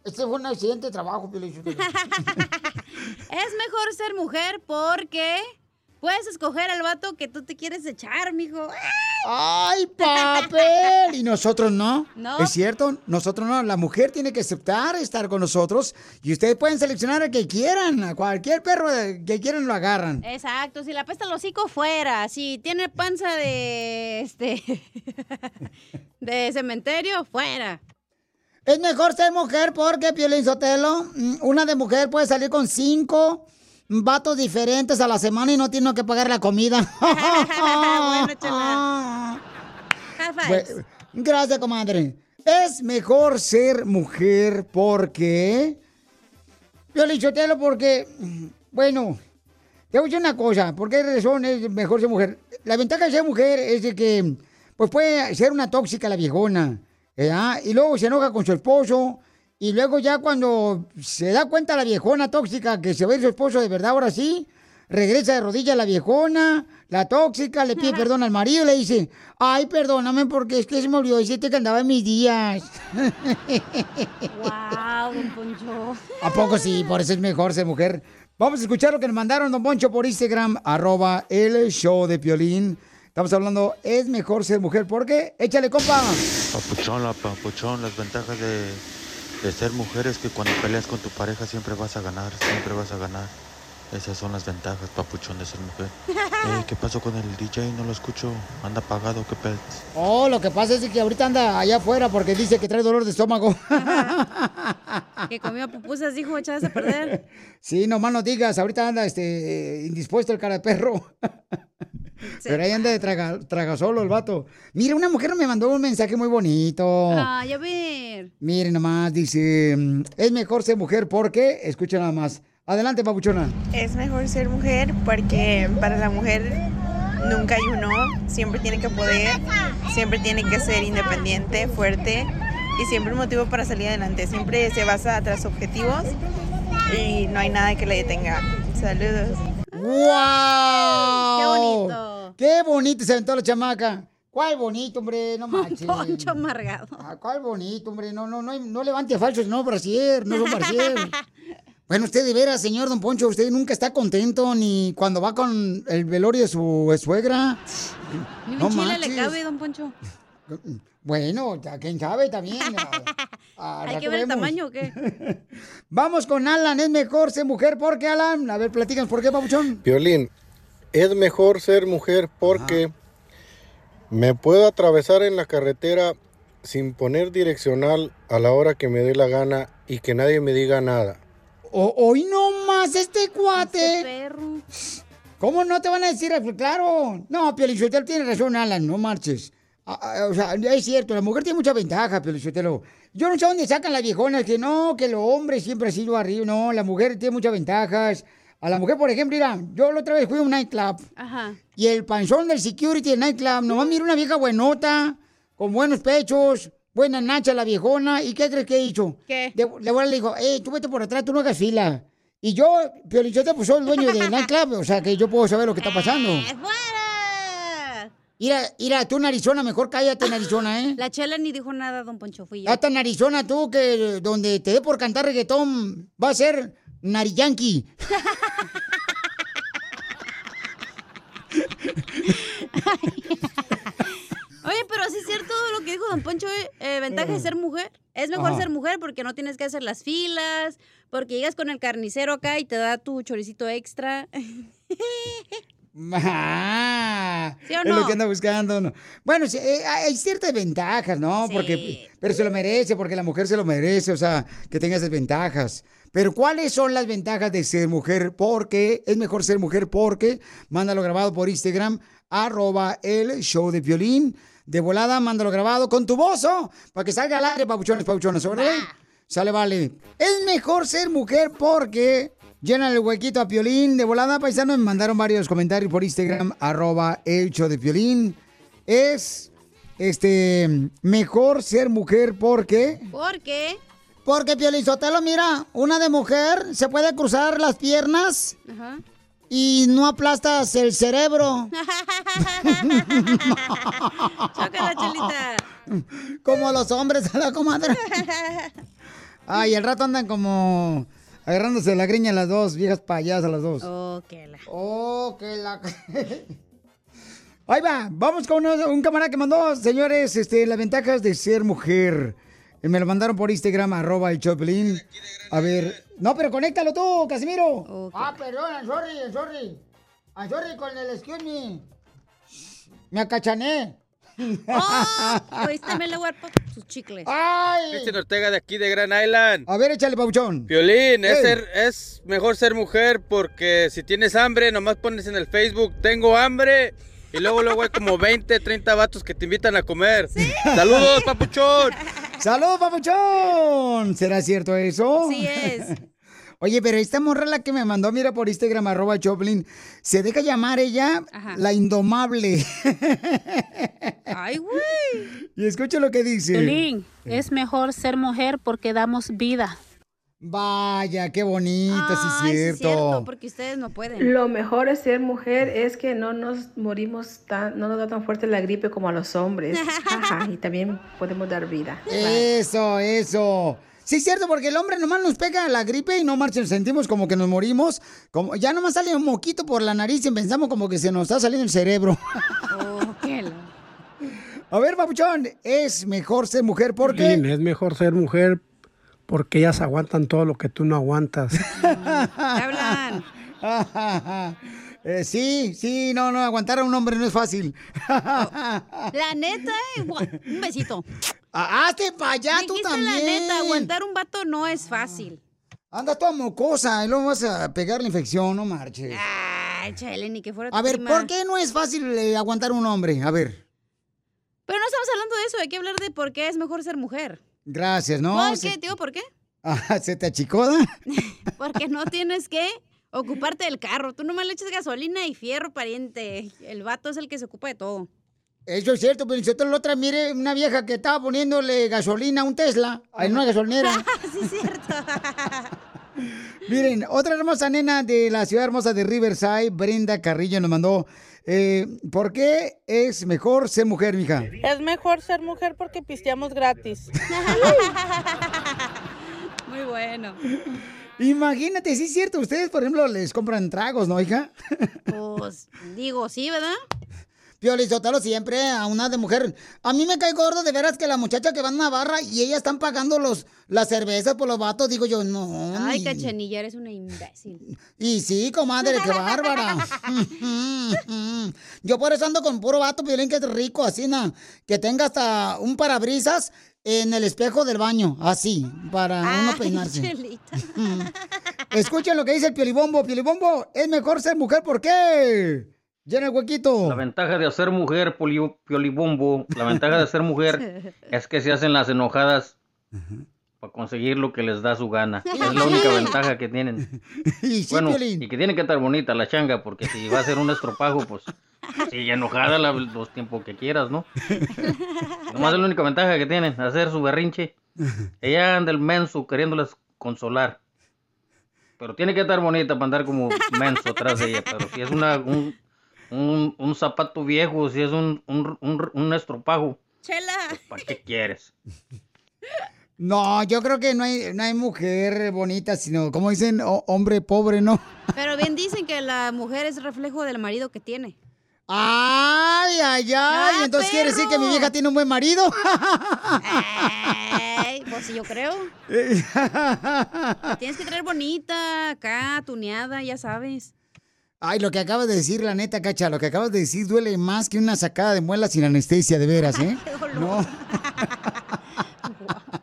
este fue un accidente de trabajo, Piolín. Es mejor ser mujer porque puedes escoger al vato que tú te quieres echar, mijo. ¡Ay, papel! ¿Y nosotros no? No. ¿Es cierto? Nosotros no. La mujer tiene que aceptar estar con nosotros y ustedes pueden seleccionar a que quieran. A cualquier perro que quieran lo agarran. Exacto, si la pesta el hocico fuera, si tiene panza de este de cementerio, fuera. Es mejor ser mujer porque, Piolín Sotelo, mm, una de mujer puede salir con cinco vatos diferentes a la semana y no tiene que pagar la comida. bueno. Bu- Gracias, comadre. Es mejor ser mujer porque... Piolín Sotelo porque... mm, Bueno, te voy a decir una cosa. ¿Por qué razón es mejor ser mujer? La ventaja de ser mujer es de que... Pues puede ser una tóxica la viejona. ¿verdad? Y luego se enoja con su esposo. Y luego ya cuando se da cuenta la viejona tóxica que se ve su esposo de verdad ahora sí, regresa de rodillas la viejona, la tóxica, le pide perdón al marido y le dice, ay, perdóname porque es que se me olvidó decirte que andaba en mis días. Wow, don Poncho. ¿A poco sí? Por eso es mejor ser mujer. Vamos a escuchar lo que nos mandaron, don Poncho, por Instagram, arroba el show de Piolín. Estamos hablando, es mejor ser mujer. ¿Por qué? Échale, compa. Papuchón, la papuchón, las ventajas de, de ser mujer es que cuando peleas con tu pareja siempre vas a ganar, siempre vas a ganar. Esas son las ventajas, papuchón, de ser mujer. Ey, ¿Qué pasó con el DJ? No lo escucho. Anda apagado, qué pedo. Oh, lo que pasa es que ahorita anda allá afuera porque dice que trae dolor de estómago. Que comió pupusas, dijo, echadas a perder. Sí, nomás no digas, ahorita anda este, eh, indispuesto el cara de perro. Pero ahí anda de traga, traga solo el vato. Mira, una mujer me mandó un mensaje muy bonito. Ay, a ver. Miren nomás, dice, mm, es mejor ser mujer porque, escucha nada más. Adelante, papuchona. Es mejor ser mujer porque para la mujer nunca hay uno, siempre tiene que poder, siempre tiene que ser independiente, fuerte y siempre un motivo para salir adelante. Siempre se basa tras objetivos y no hay nada que le detenga. Saludos. ¡Wow! Qué bonito. ¡Qué bonito se aventó la chamaca! ¿Cuál bonito, hombre? No manches. Poncho amargado. Ah, ¿Cuál bonito, hombre? No, no, no, no levante falsos, no, brasier, no son brasier. Bueno, usted de veras, señor Don Poncho, usted nunca está contento ni cuando va con el velorio de su suegra. Ni No un chile le cabe, don Poncho. Bueno, quién sabe también. Ah, Hay que ver el tamaño o qué. Vamos con Alan, es mejor ser mujer porque Alan. A ver, platícanos por qué, papuchón. Violín, es mejor ser mujer porque me puedo atravesar en la carretera sin poner direccional a la hora que me dé la gana y que nadie me diga nada. O- hoy no más este cuate. ¿Cómo no te van a decir? Claro. No, Piolichotelo tiene razón, Alan, no marches. O sea, es cierto, la mujer tiene mucha ventaja, Piolichotelo. Yo no sé dónde sacan las viejonas que no, que los hombres siempre ha sido arriba. No, la mujer tiene muchas ventajas. A la mujer, por ejemplo, mira, yo la otra vez fui a un nightclub Ajá. y el panzón del security del nightclub, nomás mira una vieja buenota, con buenos pechos, buena nacha la viejona, ¿y qué crees que hizo? ¿Qué? De, de le dijo, eh, tú vete por atrás, tú no hagas fila. Y yo, Piolichote, pues soy el dueño del nightclub, o sea que yo puedo saber lo que está pasando. Mira, mira, tú en Arizona, mejor cállate en Arizona, ¿eh? La chela ni dijo nada, don Poncho, fui yo. Ya está en Arizona tú, que donde te dé por cantar reggaetón, va a ser Nariyanqui. Oye, pero sí es cierto lo que dijo don Poncho, eh, eh, ventaja de ser mujer. Es mejor Ajá. ser mujer porque no tienes que hacer las filas, porque llegas con el carnicero acá y te da tu choricito extra. Ah, ¿Sí o Es lo no? que anda buscando. ¿no? Bueno, sí, eh, hay ciertas ventajas, ¿no? Porque, pero se lo merece, porque la mujer se lo merece, o sea, que tenga esas ventajas. Pero ¿cuáles son las ventajas de ser mujer? Porque es mejor ser mujer porque, mándalo grabado por Instagram, arroba el show de violín. De volada, mándalo grabado con tu voz, ¿oh? Para que salga al aire, papuchones, papuchones, ¿órale? Sale, vale. Es mejor ser mujer porque llena el huequito a Piolín. De volada, paisano, me mandaron varios comentarios por Instagram, arroba el show de Piolín. Es, este, mejor ser mujer porque... ¿Por qué? Porque Piolín Sotelo, mira, una de mujer se puede cruzar las piernas Ajá. y no aplastas el cerebro. Chócala, chelita. Como los hombres a la comadre. Ay, al rato andan como agarrándose la griña las dos, viejas payasas las dos. Oh, que la. Oh, que la. Ahí va, vamos con uno- un camarada que mandó, señores, este, las ventajas de ser mujer. Eh, Me lo mandaron por Instagram, arroba el Choplin. A ver. No, pero conéctalo tú, Casimiro. Ah, perdón, I'm sorry, I'm sorry. I'm sorry con el excuse me. Me acachané. Oíste, me le voy a dar pa- sus chicles. ¡Ay! Cristian Ortega de aquí de Gran Island. A ver, échale, pauchón. Violín, es, ser- es mejor ser mujer porque si tienes hambre, nomás pones en el Facebook, tengo hambre. Y luego luego hay como 20, 30 vatos que te invitan a comer. Saludos, papuchón. ¡Saludos, papuchón! ¿Será cierto eso? Sí es. Oye, pero esta morra la que me mandó, mira por Instagram, arroba Choplin, se deja llamar ella Ajá. la indomable. Ay, güey. y escucha lo que dice. Piolín, es mejor ser mujer porque damos vida. Vaya, qué bonito, sí Ay, sí es es cierto. cierto, porque ustedes no pueden. Lo mejor de ser mujer es que no nos morimos tan, no nos da tan fuerte la gripe como a los hombres. Ajá, y también podemos dar vida. Eso, eso. Sí, es cierto, porque el hombre nomás nos pega la gripe y no marcha, sentimos como que nos morimos. Como, ya nomás sale un moquito por la nariz y pensamos como que se nos está saliendo el cerebro. Oh, qué A ver, papuchón, es mejor ser mujer porque... Es mejor ser mujer porque ellas aguantan todo lo que tú no aguantas. hablan? Eh, sí, sí, no, no, aguantar a un hombre no es fácil. La neta, eh, un besito. Ah, Hazte para allá, tú también. la neta, aguantar un vato no es fácil. Andas toda mocosa y luego vas a pegar la infección, no marches. Ay, chale, ni que fuera tu A ver, prima. ¿por qué no es fácil eh, aguantar un hombre? A ver, Pero no estamos hablando de eso, hay que hablar de por qué es mejor ser mujer. Gracias, ¿no? ¿Por qué, tío? ¿Por qué? Ah, ¿Se te achicó? da? Porque no tienes que ocuparte del carro. Tú nomás le echas gasolina y fierro, pariente. El vato es el que se ocupa de todo. Eso es cierto, pero si la otra, mire, una vieja que estaba poniéndole gasolina a un Tesla en una gasolinera. sí, es cierto. Miren, otra hermosa nena de la ciudad hermosa de Riverside, Brenda Carrillo, nos mandó. Eh, ¿Por qué es mejor ser mujer, mija? Es mejor ser mujer porque pisteamos gratis. Muy bueno. Imagínate, sí es cierto, ustedes, por ejemplo, les compran tragos, ¿no, hija? Pues digo, sí, ¿verdad? Piolizotelo siempre a una de mujer. A mí me cae gordo de veras que la muchacha que va en una barra y ellas están pagando los las cervezas por los vatos. Digo yo, no. Ay, ni- cachanilla, eres una imbécil. Y sí, comadre, qué bárbara. Yo por eso ando con puro vato, Piolín, que es rico, así, na, que tenga hasta un parabrisas en el espejo del baño, así, para uno peinarse. Chelita. Escuchen lo que dice el Piolibombo. Piolibombo, es mejor ser mujer, ¿por qué? Llena el huequito. La ventaja de ser mujer, poli- piolibombo, la ventaja de ser mujer es que se hacen las enojadas para conseguir lo que les da su gana. Es la única ventaja que tienen. bueno, Piolín. y que tiene que estar bonita la changa, porque si va a ser un estropajo, pues sigue enojada la- los tiempos que quieras, ¿no? Nomás es la única ventaja que tienen, hacer su berrinche. Ella anda el menso queriéndolas consolar. Pero tiene que estar bonita para andar como menso atrás de ella. Pero si es una, un, un, un zapato viejo, si es un, un, un, un estropajo, Chela. ¿para qué quieres? No, yo creo que no hay, no hay mujer bonita, sino, como dicen, hombre pobre, ¿no? Pero bien dicen que la mujer es reflejo del marido que tiene. Ay, ay, ay. Ah, Entonces quiere decir que mi vieja tiene un buen marido. Ay, pues sí, yo creo. Tienes que traer bonita, acá, tuneada, ya sabes. Ay, lo que acabas de decir, la neta, cacha, lo que acabas de decir duele más que una sacada de muela sin anestesia, de veras, ¿eh? No.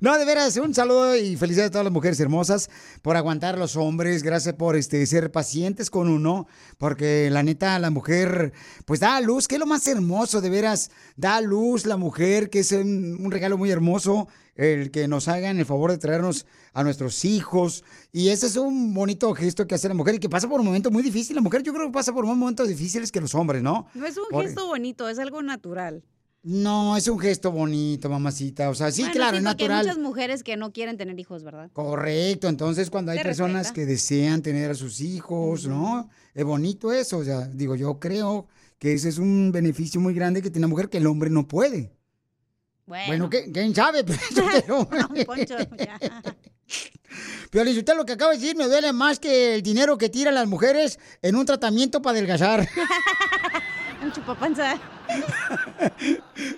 No, de veras, un saludo y felicidades a todas las mujeres hermosas por aguantar a los hombres, gracias por este ser pacientes con uno, porque la neta, la mujer, pues da a luz, que es lo más hermoso, de veras, da a luz la mujer, que es un, un regalo muy hermoso, el que nos hagan el favor de traernos a nuestros hijos, y ese es un bonito gesto que hace la mujer y que pasa por un momento muy difícil. La mujer yo creo que pasa por más momentos difíciles que los hombres, ¿no? No es un Por- gesto bonito, es algo natural. No, es un gesto bonito, mamacita. O sea, sí, Bueno, claro, es porque natural. Hay muchas mujeres que no quieren tener hijos, ¿verdad? Correcto, entonces cuando hay Se personas respeta. que desean tener a sus hijos, ¿no? Es bonito eso, o sea, digo, yo creo que ese es un beneficio muy grande que tiene la mujer que el hombre no puede. Bueno, Bueno, ¿qué- ¿quién sabe? Pero, Poncho, ya. Usted lo que acaba de decir me duele más que el dinero que tiran las mujeres en un tratamiento para adelgazar. Un chupapanza.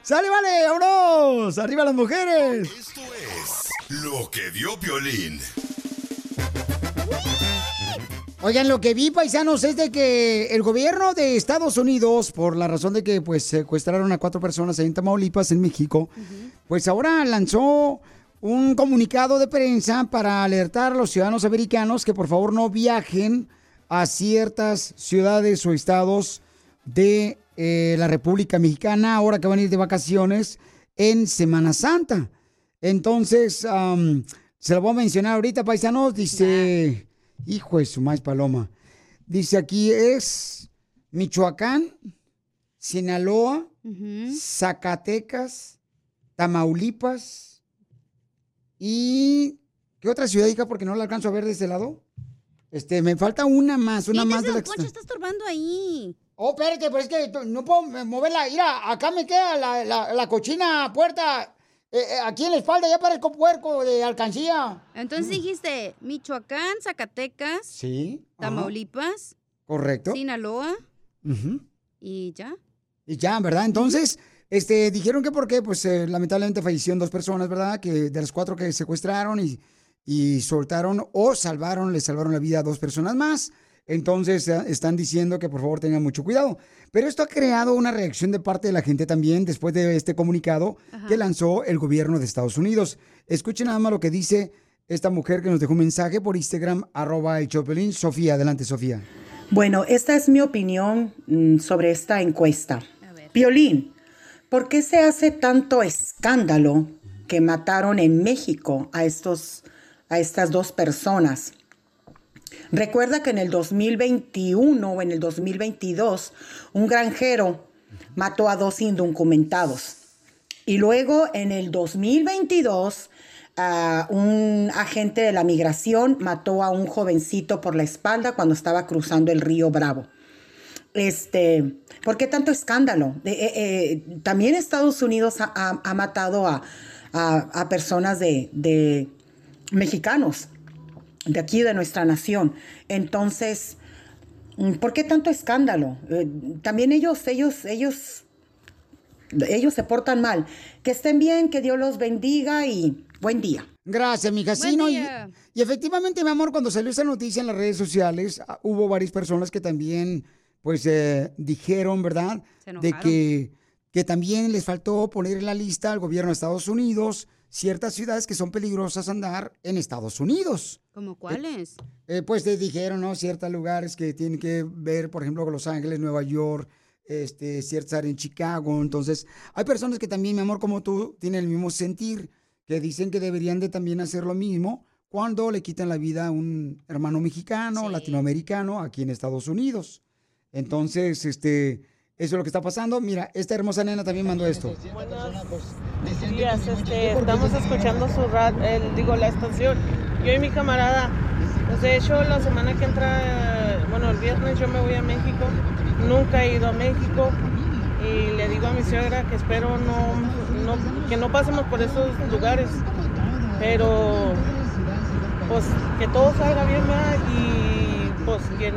¡Sale, vale! ¡Vámonos! ¡Arriba las mujeres! Lo que vio Piolín. Oigan, lo que vi, paisanos, es de que el gobierno de Estados Unidos, por la razón de que pues secuestraron a cuatro personas ahí en Tamaulipas, en México, pues ahora lanzó un comunicado de prensa para alertar a los ciudadanos americanos que por favor no viajen a ciertas ciudades o estados de eh, la República Mexicana ahora que van a ir de vacaciones en Semana Santa. Entonces, se lo voy a mencionar ahorita, paisanos. Dice, hijo de su maíz paloma. Dice aquí es Michoacán, Sinaloa, Zacatecas, Tamaulipas y... ¿Qué otra ciudad, hija? Porque no la alcanzo a ver de este lado. Este, me falta una más, una más de la que está. está estorbando ahí. Oh, espérate, pero es que no puedo moverla. Mira, acá me queda la, la- la cochina puerta. eh, eh, aquí en la espalda ya parezco puerco de alcancía. Entonces dijiste Michoacán, Zacatecas, Sí. ajá, Tamaulipas, Correcto. Sinaloa y ya. Y ya, ¿verdad? Entonces, este, dijeron que porque, pues, eh, lamentablemente fallecieron dos personas, ¿verdad? Que de las cuatro que secuestraron y, y soltaron o salvaron, le salvaron la vida a dos personas más. Entonces, eh, están diciendo que por favor tengan mucho cuidado. Pero esto ha creado una reacción de parte de la gente también después de este comunicado que lanzó el gobierno de Estados Unidos. Escuchen nada más lo que dice esta mujer que nos dejó un mensaje por Instagram, arroba el Chopelín. Sofía, adelante, Sofía. Bueno, esta es mi opinión mm, sobre esta encuesta. Violín, ¿por qué se hace tanto escándalo que mataron en México a, estos, a estas dos personas? Recuerda que en el 2021 o en el 2022 un granjero mató a dos indocumentados. Y luego en el 2022 ah, un agente de la migración mató a un jovencito por la espalda cuando estaba cruzando el río Bravo. Este, ¿por qué tanto escándalo? Eh, eh, eh, también Estados Unidos ha matado a, a- a personas de, de mexicanos, de aquí, de nuestra nación. Entonces, mm, ¿por qué tanto escándalo? Eh, también ellos, ellos, ellos, ellos se portan mal. Que estén bien, que Dios los bendiga y buen día. Gracias, mija. Sí, ¿no? Y, efectivamente, mi amor, cuando salió esa noticia en las redes sociales, ah, hubo varias personas que también, pues, eh, dijeron, ¿verdad? Se De que, que también les faltó poner en la lista al gobierno de Estados Unidos ciertas ciudades que son peligrosas andar en Estados Unidos. ¿Cómo cuáles? Eh, pues te dijeron, ¿no? Ciertos lugares que tienen que ver, por ejemplo, con Los Ángeles, Nueva York, este, ciertas áreas en Chicago. Entonces, hay personas que también, mi amor, como tú, tienen el mismo sentir, que dicen que deberían de también hacer lo mismo cuando le quitan la vida a un hermano mexicano, latinoamericano, aquí en Estados Unidos. Entonces, este, eso es lo que está pasando. Mira, esta hermosa nena también mandó esto. días, este, estamos escuchando su rad, digo, la estación. Yo y mi camarada, pues de hecho la semana que entra, bueno, el viernes yo me voy a México. Nunca he ido a México y le digo a mi suegra que espero no- que no pasemos por esos lugares, pero pues que todo salga bien ¿verdad? y pues quien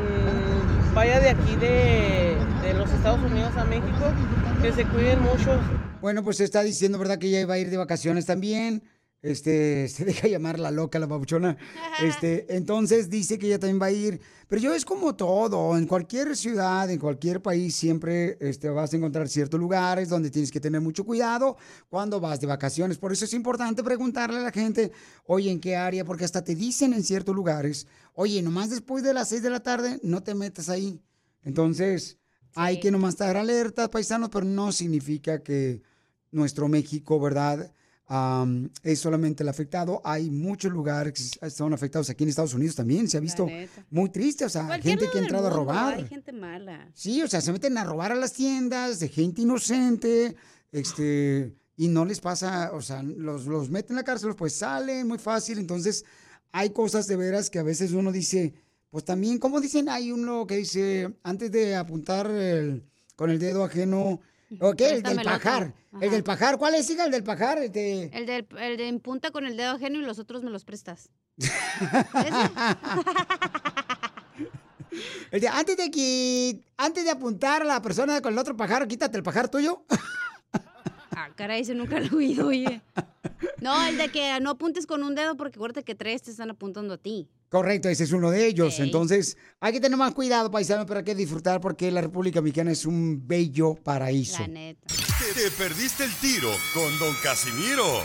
vaya de aquí de, de los Estados Unidos a México, que se cuiden mucho. Bueno, pues está diciendo, ¿verdad? Que ella iba a ir de vacaciones también. Este, se deja llamar la loca, la babuchona. Este, entonces dice que ella también va a ir. Pero yo es como todo, en cualquier ciudad, en cualquier país, siempre este, vas a encontrar ciertos lugares donde tienes que tener mucho cuidado cuando vas de vacaciones. Por eso es importante preguntarle a la gente, oye, ¿en qué área? Porque hasta te dicen en ciertos lugares, oye, nomás después de las 6 de la tarde, no te metas ahí. Entonces, hay que nomás estar alerta, paisanos, pero no significa que nuestro México, ¿verdad? Am, es solamente el afectado. Hay muchos lugares que son afectados aquí en Estados Unidos también. Se ha visto muy triste, o sea, gente que ha entrado a mundo robar. Hay gente mala. Sí, o sea, se meten a robar a las tiendas de gente inocente, este, y no les pasa, o sea, los, los meten en la cárcel, pues salen muy fácil. Entonces, hay cosas de veras que a veces uno dice, pues también, como dicen, hay uno que dice, antes de apuntar el- con el dedo ajeno, ¿o qué? El del pajar. El del pajar, ¿cuál es, hija? El del pajar. El de... El de, el de en punta con el dedo ajeno y los otros me los prestas. El de, antes de que, antes de apuntar a la persona con el otro pajar, quítate el pajar tuyo. Ah, caray, ese nunca lo he oído, oye. No, el de que no apuntes con un dedo porque acuérdate que tres te están apuntando a ti. Correcto, ese es uno de ellos. Entonces, hay que tener más cuidado, paisano, pero hay que disfrutar porque la República Mexicana es un bello paraíso. La neta. Te, te perdiste el tiro con Don Casimiro.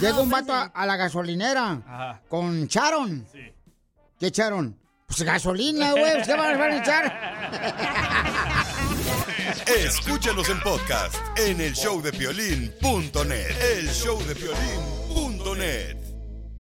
Llega un vato a, a la gasolinera Ajá. con Charon. ¿Qué echaron? Pues gasolina, güey. pues, ¿Qué van van a echar? Escúchanos en podcast en el showdepiolín.net. El showdepiolín.net.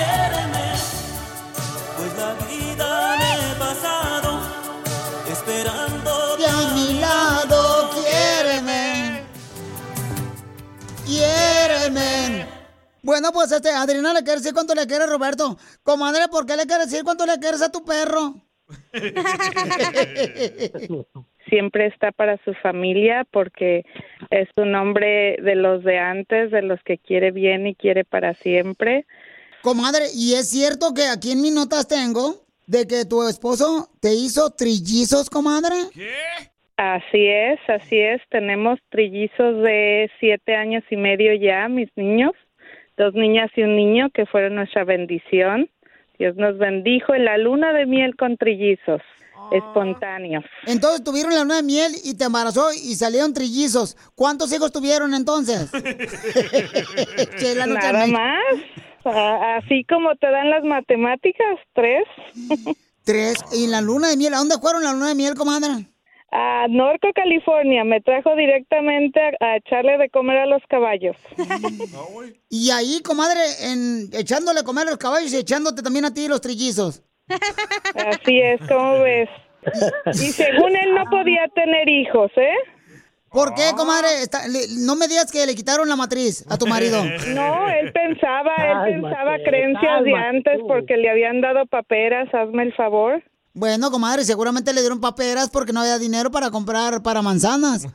Quiéreme, pues la vida me he pasado esperando. De a mi lado, quiéreme. Quiéreme. Bueno, pues este, Adriana le quiere decir cuánto le quiere a Roberto. Comadre, ¿por qué le quiere decir cuánto le quieres a tu perro? siempre está para su familia porque es un hombre de los de antes, de los que quiere bien y quiere para siempre. Comadre, ¿y es cierto que aquí en mis notas tengo de que tu esposo te hizo trillizos, comadre? Así es, así es. Tenemos trillizos de siete años y medio ya, mis niños, dos niñas y un niño que fueron nuestra bendición. Dios nos bendijo en la luna de miel con trillizos espontáneos. Entonces tuvieron la luna de miel y te embarazó y salieron trillizos. ¿Cuántos hijos tuvieron entonces? Nada más. Así como te dan las matemáticas, tres. Tres. ¿Y la luna de miel? ¿A dónde fueron la luna de miel, comadre? A Norco, California. Me trajo directamente a, a echarle de comer a los caballos. Y ahí, comadre, en, echándole a comer a los caballos y echándote también a ti los trillizos. Así es, ¿cómo ves? Y según él no podía tener hijos, ¿eh? ¿Por qué, comadre? Está- le- no me digas que le quitaron la matriz a tu marido. No, él pensaba, él pensaba creencias de cálmate antes porque le habían dado paperas, hazme el favor. Bueno, comadre, seguramente le dieron paperas porque no había dinero para comprar para manzanas.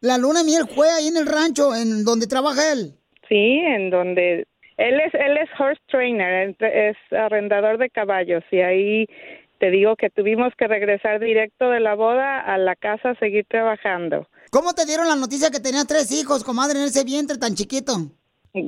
La luna de miel fue ahí en el rancho, en donde trabaja él. Sí, en donde él es él es horse trainer, es- arrendador de caballos y ahí te digo que tuvimos que regresar directo de la boda a la casa a seguir trabajando. ¿Cómo te dieron la noticia que tenías tres hijos, comadre, en ese vientre tan chiquito?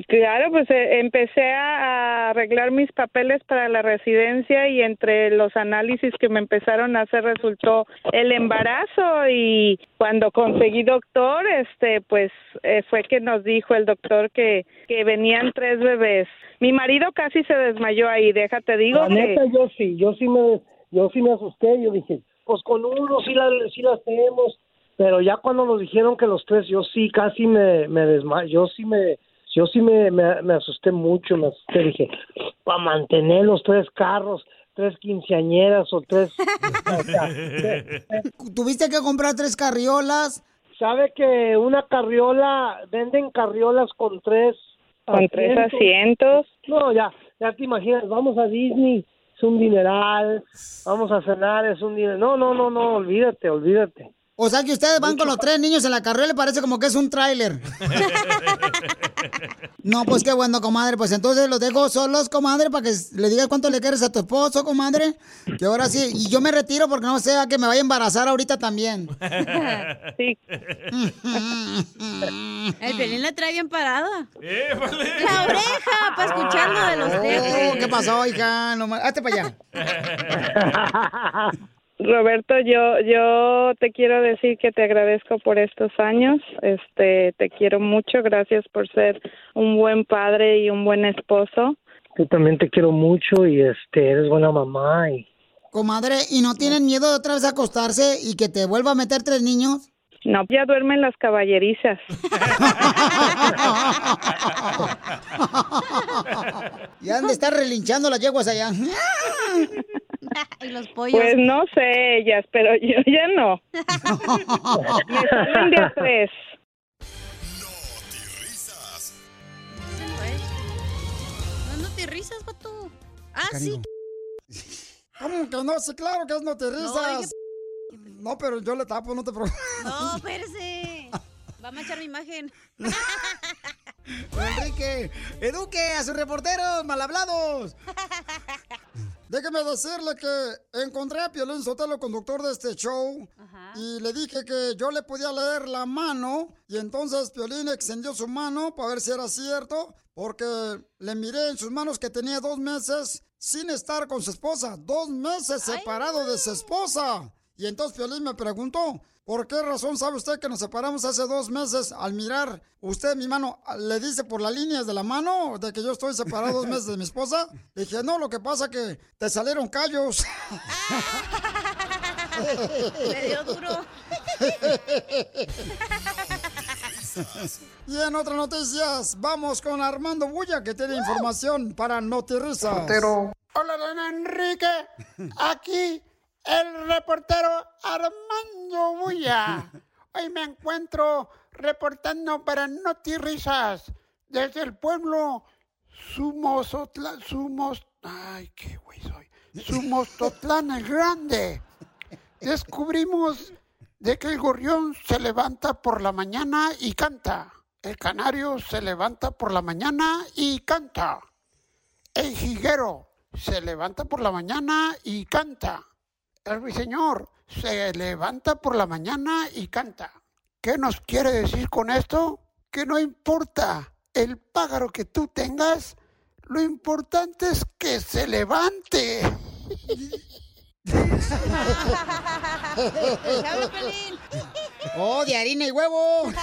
Claro, pues eh, empecé a arreglar mis papeles para la residencia y entre los análisis que me empezaron a hacer resultó el embarazo y cuando conseguí doctor, este, pues eh, fue que nos dijo el doctor que que venían tres bebés. Mi marido casi se desmayó ahí, déjate digo La que neta, yo sí, yo sí me, yo sí me asusté, yo dije, pues con uno sí, la, sí las tenemos, pero ya cuando nos dijeron que los tres, yo sí casi me, me desmayé, yo sí me, yo sí me, me, me asusté mucho, me asusté, dije, para mantener los tres carros, tres quinceañeras o tres... ¿Tuviste que comprar tres carriolas? ¿Sabe que una carriola, venden carriolas con tres Con tres asientos. No, ya, ya te imaginas, vamos a Disney, es un dineral, vamos a cenar, es un dineral. No, no, no, no, olvídate, olvídate. O sea que ustedes van con los tres niños en la carrera y parece como que es un tráiler. No, pues qué bueno, comadre. Pues entonces los dejo solos, comadre, para que le digas cuánto le quieres a tu esposo, comadre. Que ahora sí. Y yo me retiro porque no sea que me vaya a embarazar ahorita también. Sí. El pelín la trae bien parada. La oreja, para escucharlo de los Oh, dedos. ¿Qué pasó, hija? No, hazte para allá. Roberto, yo yo te quiero decir que te agradezco por estos años. Este, te quiero mucho. Gracias por ser un buen padre y un buen esposo. Yo también te quiero mucho y este, eres buena mamá y Comadre, ¿y no tienen miedo de otra vez acostarse y que te vuelva a meter tres niños? No, ya duermen las caballerizas. Ya han de estar relinchando las yeguas allá. y los pollos. Pues no sé ellas, pero yo ya no. Me salen de a tres. No, no te risas, vato. Ah, sí. ¿Cómo que no? Sí, claro que es no te risas. No, pero yo le tapo, no te preocupes. No, espérese. Vamos a echar mi imagen. Enrique, eduque a sus reporteros mal hablados. Déjeme decirle que encontré a Piolín Sotelo, conductor de este show, y le dije que yo le podía leer la mano, y entonces Piolín extendió su mano para ver si era cierto, porque le miré en sus manos que tenía dos meses sin estar con su esposa, dos meses separado de su esposa. Y entonces Piolín me preguntó, ¿por qué razón sabe usted que nos separamos hace dos meses al mirar usted mi mano? ¿Le dice por las líneas de la mano de que yo estoy separado dos meses de mi esposa? Le dije, no, lo que pasa que te salieron callos. Le dio duro. Y en otras noticias, vamos con Armando Bulla que tiene información para Notirrisa. Hola, don Enrique. Aquí el reportero Armando Bulla. Hoy me encuentro reportando para Notirrisas desde el pueblo Sumosotla, Sumos, ay, qué güey soy. Sumostotlán el Grande, descubrimos de que el gorrión se levanta por la mañana y canta. El canario se levanta por la mañana y canta. El jiguero se levanta por la mañana y canta. El ruiseñor se levanta por la mañana y canta. ¿Qué nos quiere decir con esto? Que no importa el pájaro que tú tengas, lo importante es que se levante. ¡Oh, de harina y huevo!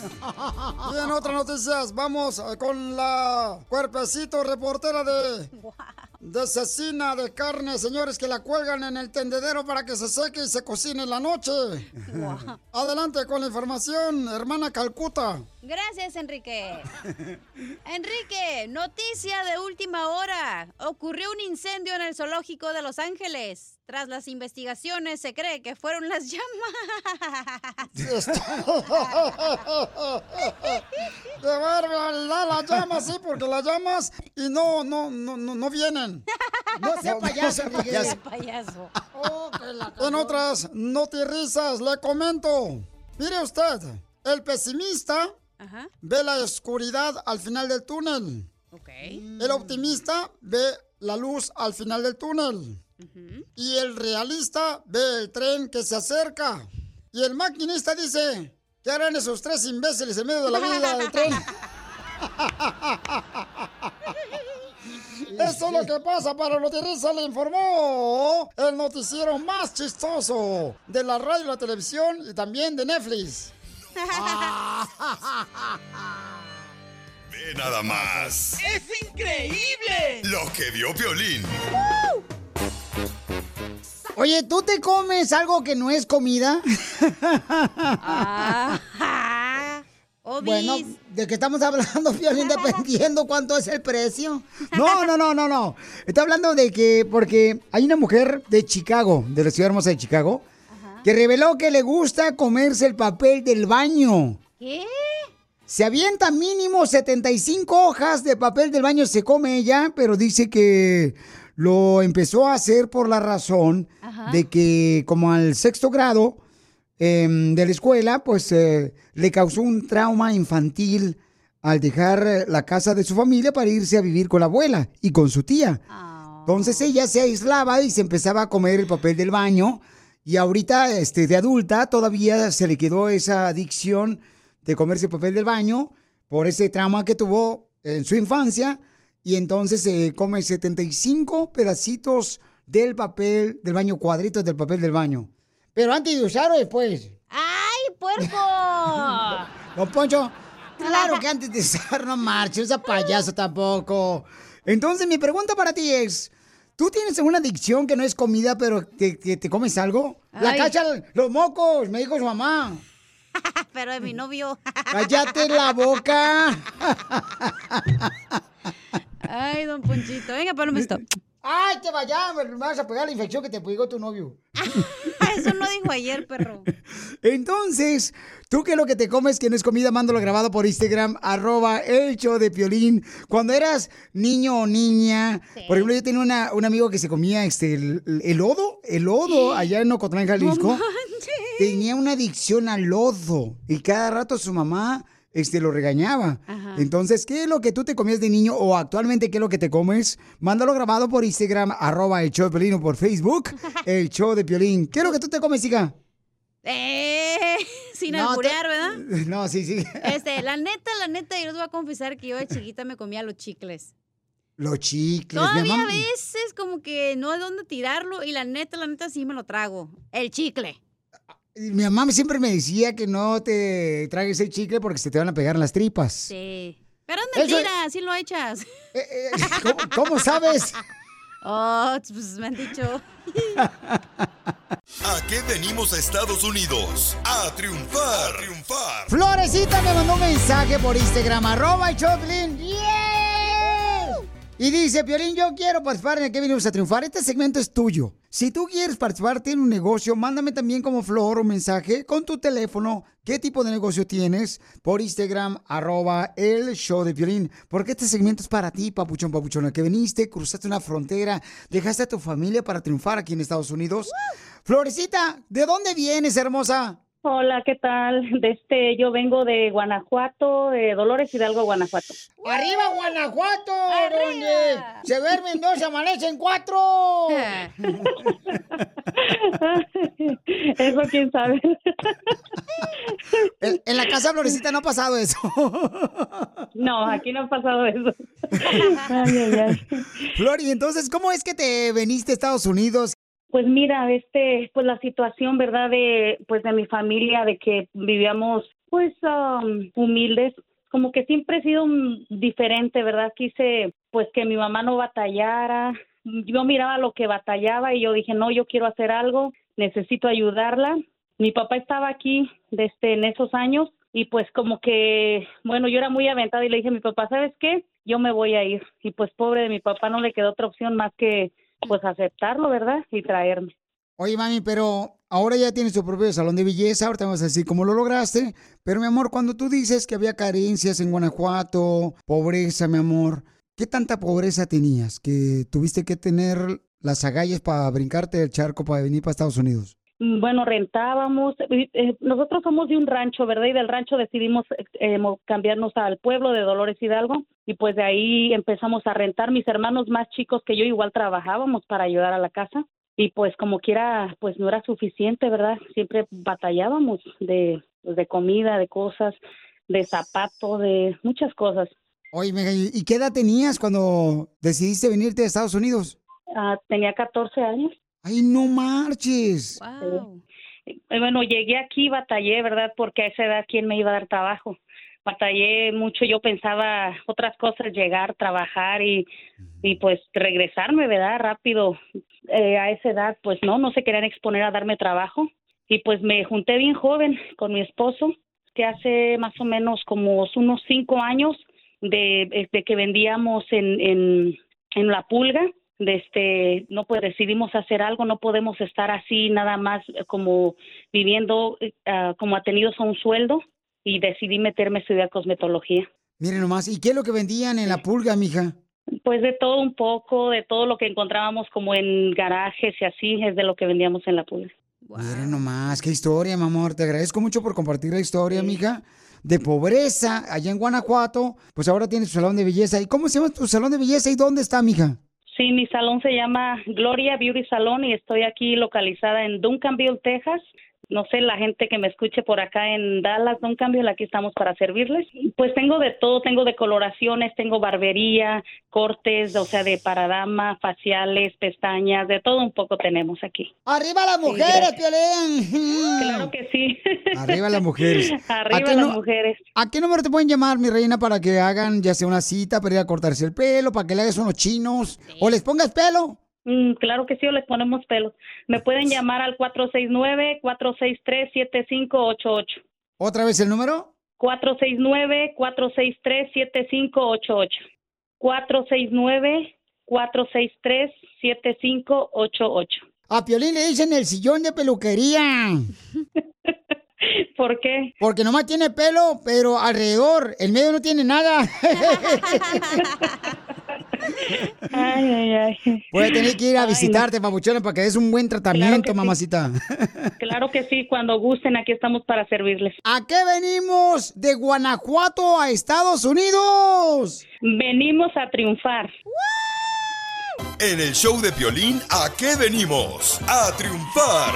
Bien, otras noticias. Vamos con la cuerpecito reportera de, de cecina de carne, señores, que la cuelgan en el tendedero para que se seque y se cocine en la noche. Adelante con la información, hermana Calcuta. Gracias, Enrique. Enrique, noticia de última hora. Ocurrió un incendio en el zoológico de Los Ángeles. Tras las investigaciones se cree que fueron las llamas. ¡Qué barbaridad! Las llamas, sí, porque las llamas y no, no, no, no, no vienen. No sea payaso, sea Miguel. payaso. payaso. En otras notirrisas, le comento. Mire usted, el pesimista Ajá. ve la oscuridad al final del túnel. Ok. El optimista ve la luz al final del túnel. Y el realista ve el tren que se acerca. Y el maquinista dice, ¿qué harán esos tres imbéciles en medio de la vida del tren? Eso es lo que pasa para Notirisa, le informó el noticiero más chistoso de la radio y la televisión y también de Netflix. Ve nada más. ¡Es increíble! Lo que vio Piolín. Oye, ¿tú te comes algo que no es comida? Bueno, ¿de qué estamos hablando, Piolín? Dependiendo cuánto es el precio. No, no, no, no, no. Estoy hablando de que, porque hay una mujer de Chicago, de la ciudad hermosa de Chicago, que reveló que le gusta comerse el papel del baño. ¿Qué? Se avienta mínimo 75 hojas de papel del baño, se come ella, pero dice que lo empezó a hacer por la razón Ajá. de que como al sexto grado em, de la escuela, pues eh, le causó un trauma infantil al dejar eh, la casa de su familia para irse a vivir con la abuela y con su tía. Entonces ella se aislaba y se empezaba a comer el papel del baño. Y ahorita, este, de adulta, todavía se le quedó esa adicción de comerse el papel del baño por ese trauma que tuvo en su infancia. Y entonces se come 75 pedacitos del papel del baño, cuadritos del papel del baño. Pero antes de usar o después. ¡Ay, puerco! Don Poncho, claro que antes de usar no marches, esa payaso tampoco. Entonces mi pregunta para ti es, ¿tú tienes alguna adicción que no es comida, pero que, que te comes algo? La cacha, los mocos, me dijo su mamá. Pero de mi novio. Cállate la boca. Ay, don Ponchito. Venga, ponme esto. Ay, te vaya, me vas a pegar la infección que te pegó tu novio. Eso no dijo ayer, perro. Entonces, ¿tú qué es lo que te comes que no es comida? Mándalo grabado por Instagram, arroba el show de Piolín. Cuando eras niño o niña, por ejemplo, yo tenía una- un amigo que se comía este, el, el lodo, el lodo allá en Ocotlán, Jalisco. tenía una adicción al lodo y cada rato su mamá este, lo regañaba. Ajá. Entonces, ¿qué es lo que tú te comías de niño o actualmente qué es lo que te comes? Mándalo grabado por Instagram, arroba el show de Piolín o por Facebook, el show de Piolín. ¿Qué es lo que tú te comes, hija? Eh, sin No, alburear, te- ¿verdad? No, sí, sí. Este, la neta, la neta, yo les voy a confesar que yo de chiquita me comía los chicles. Los chicles. Todavía a veces como que no hay dónde tirarlo y la neta, la neta sí me lo trago. El chicle. Mi mamá siempre me decía que no te tragues el chicle porque se te van a pegar en las tripas. Sí. Pero es Eso- mentira, sí lo echas. ¿Cómo, cómo sabes? Oh, pues me han dicho. ¿A qué venimos a Estados Unidos? A triunfar. A triunfar. Florecita me mandó un mensaje por Instagram, arroba de Piolín. ¡Yeah! Y dice, Piolín, yo quiero participar en el que venimos a triunfar. Este segmento es tuyo. Si tú quieres participar en un negocio, mándame también como flor un mensaje con tu teléfono. ¿Qué tipo de negocio tienes? Por Instagram, arroba el show de violín. Porque este segmento es para ti, papuchón, papuchona. Que viniste, cruzaste una frontera, dejaste a tu familia para triunfar aquí en Estados Unidos. Florecita, ¿de dónde vienes, hermosa? Hola, ¿qué tal? De este, yo vengo de Guanajuato, de Dolores Hidalgo, Guanajuato. ¡Arriba, Guanajuato! Donde se duermen dos, se amanecen cuatro. Eso quién sabe. En, en la casa Florecita no ha pasado eso. No, aquí no ha pasado eso. Ay, ay, ay. Flori, entonces, ¿cómo es que te veniste a Estados Unidos? Pues mira, este, pues la situación, ¿verdad? De, pues de mi familia, de que vivíamos, pues, um, humildes. Como que siempre he sido diferente, ¿verdad? Quise, pues, que mi mamá no batallara. Yo miraba lo que batallaba y yo dije, no, yo quiero hacer algo, necesito ayudarla. Mi papá estaba aquí desde en esos años y pues como que, bueno, yo era muy aventada y le dije a mi papá, ¿sabes qué? Yo me voy a ir. Y pues pobre de mi papá no le quedó otra opción más que pues aceptarlo, ¿verdad? Y traerme. Oye, mami, pero ahora ya tienes tu propio salón de belleza, ahorita vamos a decir cómo lo lograste. Pero, mi amor, cuando tú dices que había carencias en Guanajuato, pobreza, mi amor, ¿qué tanta pobreza tenías que tuviste que tener las agallas para brincarte el charco para venir para Estados Unidos? Mm, Bueno, rentábamos. eh, eh, nosotros somos de un rancho, ¿verdad? Y del rancho decidimos eh, mo- cambiarnos al pueblo de Dolores Hidalgo. Y pues de ahí empezamos a rentar. Mis hermanos más chicos que yo igual trabajábamos para ayudar a la casa. Y pues como quiera, pues no era suficiente, ¿verdad? Siempre batallábamos de, pues, de comida, de cosas, de zapatos, de muchas cosas. Oye, mija, ¿y y qué edad tenías cuando decidiste venirte a Estados Unidos? Ah, tenía 14 años. ¡Ay, no marches! Eh, Bueno, llegué aquí, batallé, ¿verdad? Porque a esa edad, ¿quién me iba a dar trabajo? Batallé mucho, yo pensaba otras cosas, llegar, trabajar y, y pues regresarme, ¿verdad? Rápido. Eh, a esa edad, pues no, no se querían exponer a darme trabajo. Y pues me junté bien joven con mi esposo, que hace más o menos como unos cinco años de, de que vendíamos en, en, en la pulga de este no pues decidimos hacer algo no podemos estar así nada más eh, como viviendo ah, como atenidos a un sueldo y decidí meterme a estudiar cosmetología Miren nomás, ¿y qué es lo que vendían en la pulga, mija? pues de todo un poco de todo lo que encontrábamos como en garajes y así es de lo que vendíamos en la pulga Miren nomás, qué historia, mi amor. Te agradezco mucho por compartir la historia, mija, de pobreza allá en Guanajuato. Pues ahora tienes tu salón de belleza. ¿Y cómo se llama tu salón de belleza y dónde está, mija? Sí, mi salón se llama Gloria Beauty Salon y estoy aquí localizada en Duncanville, Texas. No sé, la gente que me escuche por acá en Dallas, Duncanville, aquí estamos para servirles. Pues tengo de todo, tengo decoloraciones, tengo barbería, cortes, o sea, de paradama, faciales, pestañas, de todo un poco tenemos aquí. ¡Arriba las mujeres, Piolín! Claro que sí. Arriba las mujeres. Arriba ¿A qué las mujeres. ¿A qué número te pueden llamar, mi reina, para que hagan ya sea una cita para ir a cortarse el pelo, para que le hagas unos chinos o les pongas pelo? Mm, claro que sí, o les ponemos pelo. Me pueden llamar al 469-463-7588. ¿Otra vez el número? 469-463-7588. 469-463-7588. A Piolín le dicen el sillón de peluquería. ¿Por qué? Porque nomás tiene pelo, pero alrededor, el medio no tiene nada. Ay, ay, ay. Puede tener que ir a Ay, no. visitarte, papuchona, para que des un buen tratamiento, mamacita. Claro que sí, cuando gusten, aquí estamos para servirles. ¿A qué venimos de Guanajuato a Estados Unidos? Venimos a triunfar. En el show de violín, ¿a qué venimos? A triunfar.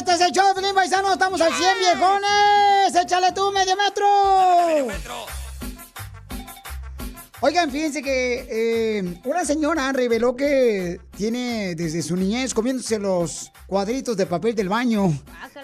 Este es el show de Pelín Paisano, estamos al 100, viejones. Échale tú, medio metro. Oigan, fíjense que eh, una señora reveló que tiene desde su niñez comiéndose los cuadritos de papel del baño.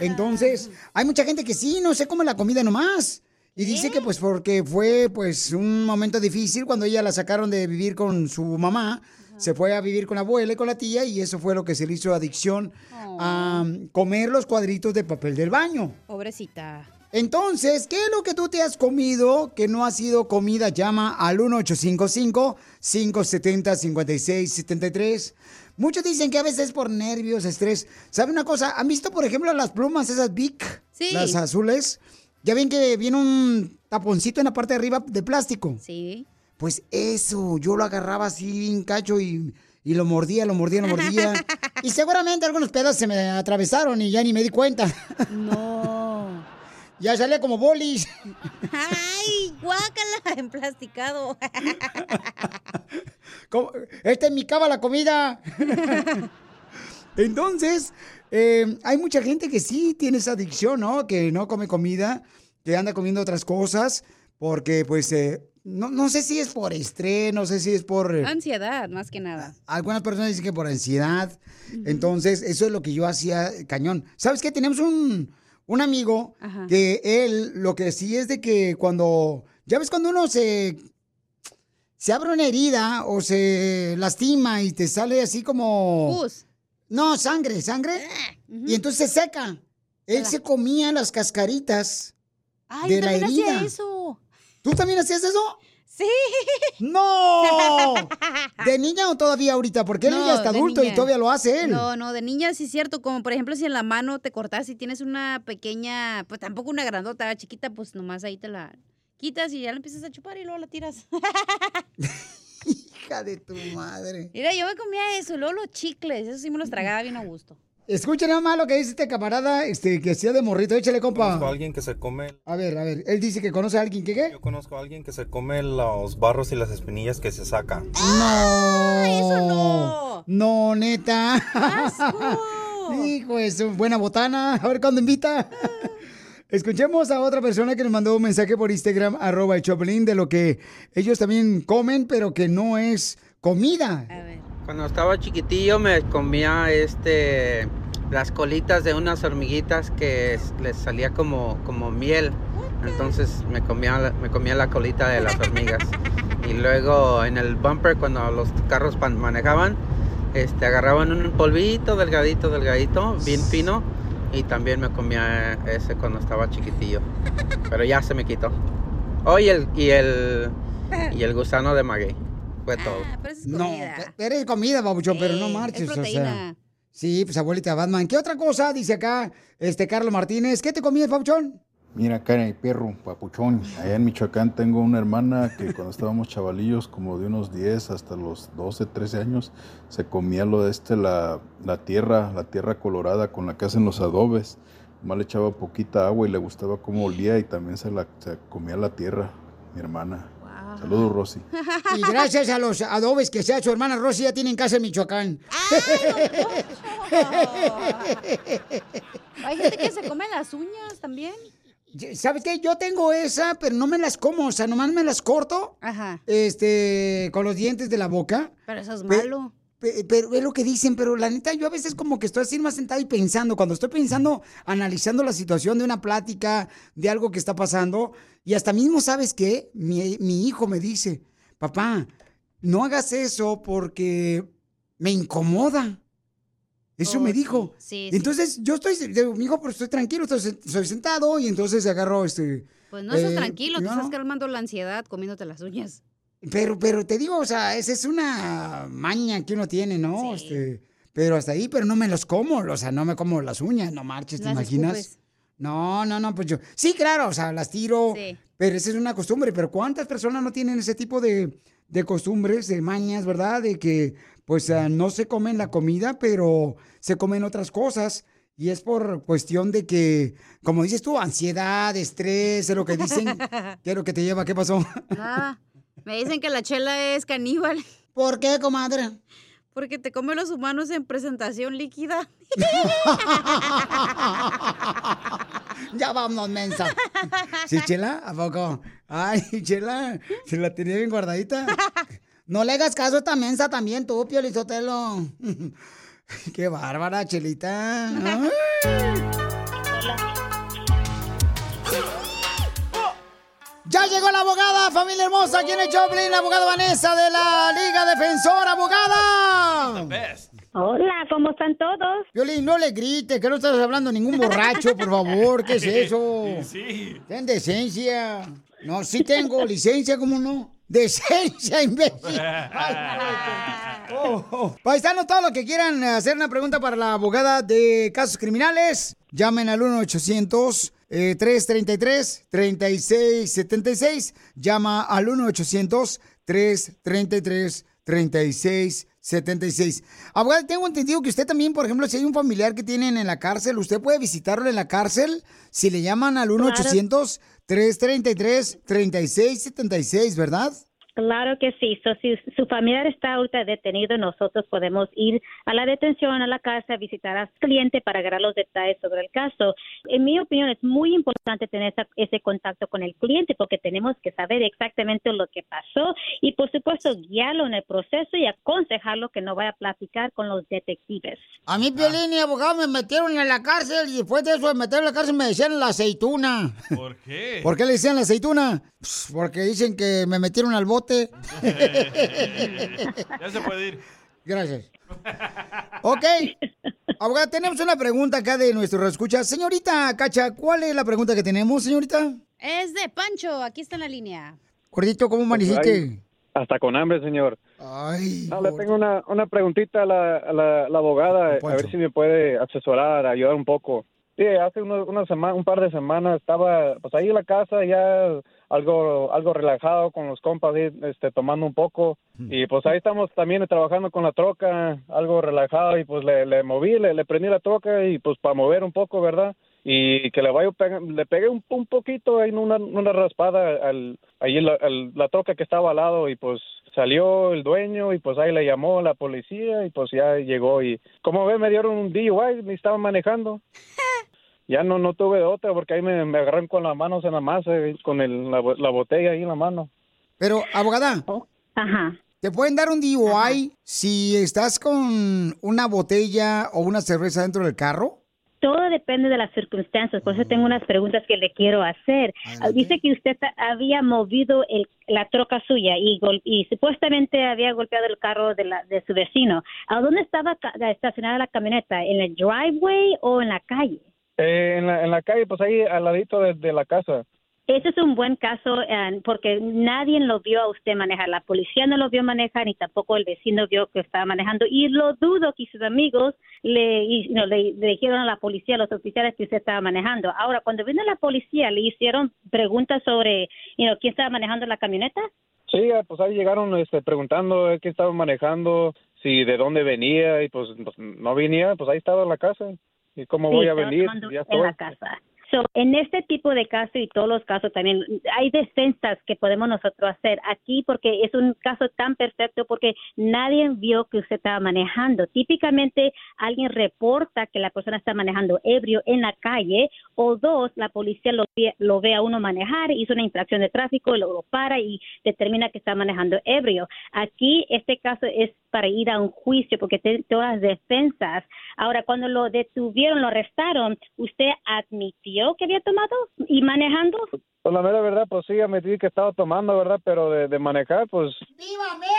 Entonces, hay mucha gente que sí, no se come la comida nomás. Y dice que pues porque fue pues un momento difícil cuando ella la sacaron de vivir con su mamá, se fue a vivir con la abuela y con la tía y eso fue lo que se le hizo adicción a um, comer los cuadritos de papel del baño. Pobrecita. Entonces, ¿qué es lo que tú te has comido que no ha sido comida? Llama al 1855-570-5673. Muchos dicen que a veces es por nervios, estrés. ¿Saben una cosa? ¿Han visto, por ejemplo, las plumas, esas Bic? Sí. Las azules. Ya ven que viene un taponcito en la parte de arriba de plástico. Sí. Pues eso, yo lo agarraba así bien cacho y, y lo mordía, lo mordía, lo mordía. y seguramente algunos pedazos se me atravesaron y ya ni me di cuenta. No. ya salía como bolis. ¡Ay, guácala! Emplasticado. Esta es mi cava la comida. Entonces, eh, hay mucha gente que sí tiene esa adicción, ¿no? Que no come comida, que anda comiendo otras cosas, porque pues eh, no, no sé si es por estrés, no sé si es por... eh, Ansiedad, más que nada. algunas personas dicen que por ansiedad. Entonces, eso es lo que yo hacía eh, cañón. ¿Sabes qué? Tenemos un, un amigo Ajá. que él lo que sí es de que cuando... Ya ves cuando uno se... Se abre una herida o se lastima y te sale así como... No, sangre, sangre. Y entonces se seca. Él se comía las cascaritas Ay, de la también hacía herida. eso. ¿Tú también hacías eso? Sí. ¡No! ¿De niña o todavía ahorita? Porque él No, ya está adulto y todavía lo hace él. No, no, de niña sí es cierto. Como por ejemplo, si en la mano te cortas y tienes una pequeña, pues tampoco una grandota, chiquita, pues nomás ahí te la quitas y ya la empiezas a chupar y luego la tiras. Hija de tu madre. Mira, yo me comía eso, luego los chicles, eso sí me los tragaba bien a gusto. Escuchen nada más lo que dice este camarada este, que hacía de morrito. Échale, compa. Conozco a alguien que se come, A ver, a ver. Él dice que conoce a alguien que qué. yo conozco a alguien que se come los barros y las espinillas que se saca. No. eso no. No, neta. Hijo, es buena botana. A ver cuándo invita. Escuchemos a otra persona que nos mandó un mensaje por Instagram, arroba el Choplin, de lo que ellos también comen, pero que no es comida. Cuando estaba chiquitillo me comía este las colitas de unas hormiguitas que es- les salía como, como miel. Entonces me comía, me comía la colita de las hormigas. Y luego en el bumper cuando los carros manejaban, este, agarraban un polvito delgadito, delgadito, bien fino. Y también me comía ese cuando estaba chiquitillo. Pero ya se me quitó. Oh, y el, y el, y el gusano de maguey. Fue todo. No, pe- eres comida, babuchón, pero no marches. o sea. proteína. Sí, pues abuelita Batman. ¿Qué otra cosa dice acá este Carlos Martínez? ¿Qué te comías, babuchón? Mira, cara de perro, papuchón. Allá en Michoacán tengo una hermana que cuando estábamos chavalillos, como de unos 10 hasta los 12, 13 años, se comía lo de este, la, la tierra, la tierra colorada con la que hacen los adobes. Más le echaba poquita agua y le gustaba cómo olía y también se, la, se comía la tierra, mi hermana. Saludos, Rosy. Y gracias a los adobes que sea su hermana Rosy ya tiene en casa en Michoacán. Hay gente que se come las uñas también. ¿Sabes qué? Yo tengo esa, pero no me las como, o sea, nomás me las corto. Ajá. Este, con los dientes de la boca. Pero eso es Pe- malo. Pero es lo que dicen, pero la neta, yo a veces como que estoy así más sentado y pensando, cuando estoy pensando, analizando la situación de una plática, de algo que está pasando, y hasta mismo, ¿sabes qué? Mi, mi hijo me dice, papá, no hagas eso porque me incomoda. Eso Oh, me dijo. sí, sí. entonces, yo estoy, digo, mi hijo, pero estoy tranquilo, estoy, estoy sentado, y entonces agarro este... Pues no estás eh, tranquilo, te no, estás no. calmando la ansiedad comiéndote las uñas. Pero, pero te digo, o sea, esa es una maña que uno tiene, ¿no? Este, pero hasta ahí, pero no me los como, o sea, no me como las uñas, no marches, ¿te Las imaginas? escupes. No, no, no, pues yo. Sí, claro, o sea, las tiro, Sí. pero esa es una costumbre. Pero ¿cuántas personas no tienen ese tipo de, de costumbres, de mañas, verdad? De que, pues, ah, no se comen la comida, pero se comen otras cosas. Y es por cuestión de que, como dices tú, ansiedad, estrés, es lo que dicen. ¿Qué es lo que te lleva? ¿Qué pasó? Nada. Me dicen que la chela es caníbal. ¿Por qué, comadre? Porque te come los humanos en presentación líquida. Ya vamos, mensa. ¿Sí, Chela? ¿A poco? Ay, Chela, se la tenía bien guardadita. No le hagas caso a esta mensa también, tú, Piolizotelo. Qué bárbara, Chelita. Ay. Ya llegó la abogada, familia hermosa, aquí en el Choplin, la abogada Vanessa de la Liga Defensora, abogada. Hola, ¿cómo están todos? Violín, no le grites, que no estás hablando a ningún borracho, por favor. ¿Qué es eso? Sí. Ten decencia. No, sí tengo licencia, ¿cómo no? Decencia, imbécil. Oh, oh. Paisanos, todos los que quieran hacer una pregunta para la abogada de casos criminales, llamen al 1-800-333-3676. Llama al 1-800-333-3676. Abogada, tengo entendido que usted también, por ejemplo, si hay un familiar que tienen en la cárcel, usted puede visitarlo en la cárcel si le llaman al 1-800-333-3676, ¿verdad? Claro que sí. So, si su familiar está ahorita detenido, nosotros podemos ir a la detención, a la casa, a visitar al cliente para agarrar los detalles sobre el caso. En mi opinión, es muy importante tener esa- ese contacto con el cliente porque tenemos que saber exactamente lo que pasó y, por supuesto, guiarlo en el proceso y aconsejarlo que no vaya a platicar con los detectives. A mí, Piolín y abogado me metieron en la cárcel y después de eso de meterme en la cárcel me decían la aceituna. ¿Por qué? ¿Por qué le decían la aceituna? Pss, Porque dicen que me metieron al bote. ya se puede ir. Gracias. Ok. Abogada, tenemos una pregunta acá de nuestro escucha. Señorita Cacha, ¿cuál es la pregunta que tenemos, señorita? Es de Pancho, aquí está en la línea. Gordito, ¿cómo amaneciste? Hasta con hambre, señor. Ay, No, le tengo una, una preguntita a la, a la, la abogada, a ver si me puede asesorar, ayudar un poco. Sí, hace uno- una semana, un par de semanas estaba pues ahí en la casa ya algo algo relajado con los compas, este, tomando un poco y pues ahí estamos también trabajando con la troca, algo relajado y pues le, le moví, le, le prendí la troca y pues para mover un poco, ¿verdad? Y que le vaya le pegué un, un poquito ahí en una, una raspada al, ahí la, al- la troca que estaba al lado y pues salió el dueño y pues ahí le llamó la policía y pues ya llegó y como ve me dieron un DUI, me estaban manejando. Ya no no tuve de otra porque ahí me, me agarraron con las manos en la masa, eh, con el, la, bo- la botella ahí en la mano. Pero, abogada. Ajá. ¿Te pueden dar un DUI si estás con una botella o una cerveza dentro del carro? Todo depende de las circunstancias, por eso tengo unas preguntas que le quiero hacer. Ah, Dice que usted había movido el- la troca suya y, gol- y supuestamente había golpeado el carro de, la, de su vecino. ¿A dónde estaba ca- estacionada la camioneta? ¿En el driveway o en la calle? Eh, en, la, en la calle, pues ahí al ladito de, de la casa. Ese es un buen caso eh, porque nadie lo vio a usted manejar. La policía no lo vio manejar ni tampoco el vecino vio que estaba manejando. Y lo dudo que sus amigos le, y, no, le, le dijeron a la policía, a los oficiales que usted estaba manejando. Ahora, cuando vino la policía, ¿le hicieron preguntas sobre you know, quién estaba manejando la camioneta? Sí, ah, pues ahí llegaron este, preguntando eh, qué estaba manejando, si de dónde venía y pues, pues, no venía, pues ahí estaba en la casa. ¿Y cómo Sí, voy a venir? Ya en estoy. la casa. So, en este tipo de casos y todos los casos también hay defensas que podemos nosotros hacer aquí porque es un caso tan perfecto porque nadie vio que usted estaba manejando. Típicamente alguien reporta que la persona está manejando ebrio en la calle o dos, la policía lo lo ve a uno manejar, hizo una infracción de tráfico, lo, lo para y determina que está manejando ebrio. Aquí este caso es para ir a un juicio porque tiene todas las defensas. Ahora, cuando lo detuvieron, lo arrestaron, ¿usted admitió que había tomado y manejando? Pues la mera verdad, pues sí, admití que estaba tomando, ¿verdad? Pero de, de manejar, pues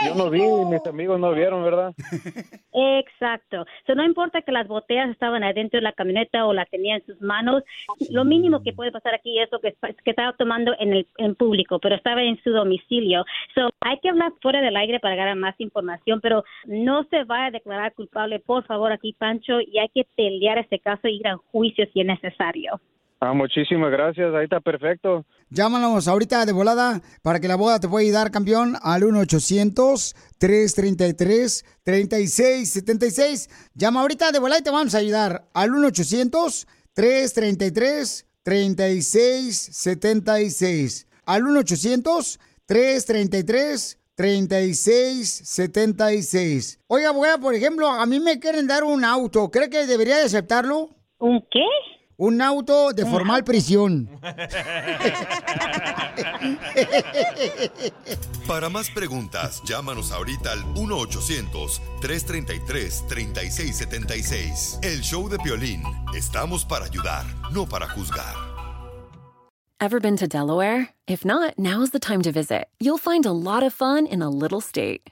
yo no vi, mis amigos no vieron, ¿verdad? Exacto. So, no importa que las botellas estaban adentro de la camioneta o la tenía en sus manos, lo mínimo que puede pasar aquí es lo que, que estaba tomando en el en público, pero estaba en su domicilio. So, hay que hablar fuera del aire para ganar más información, pero no se vaya a declarar culpable, por favor, aquí, Pancho, y hay que pelear este caso y ir a juicio si es necesario. Ah, muchísimas gracias, ahí está perfecto. Llámanos ahorita de volada para que la boda te pueda ayudar, campeón, al 1-800-333-3676. Llama ahorita de volada y te vamos a ayudar al 1-800-333-3676. Al 1-800-333-3676. Oiga, abogada, por ejemplo, a mí me quieren dar un auto. ¿Cree que debería de aceptarlo? ¿Un qué? Un auto de formal prisión. Para más preguntas, llámanos ahorita al 1-800-333-3676. El show de Piolín. Estamos para ayudar, no para juzgar. Ever been to Delaware? If not, now's the time to visit. You'll find a lot of fun in a little state.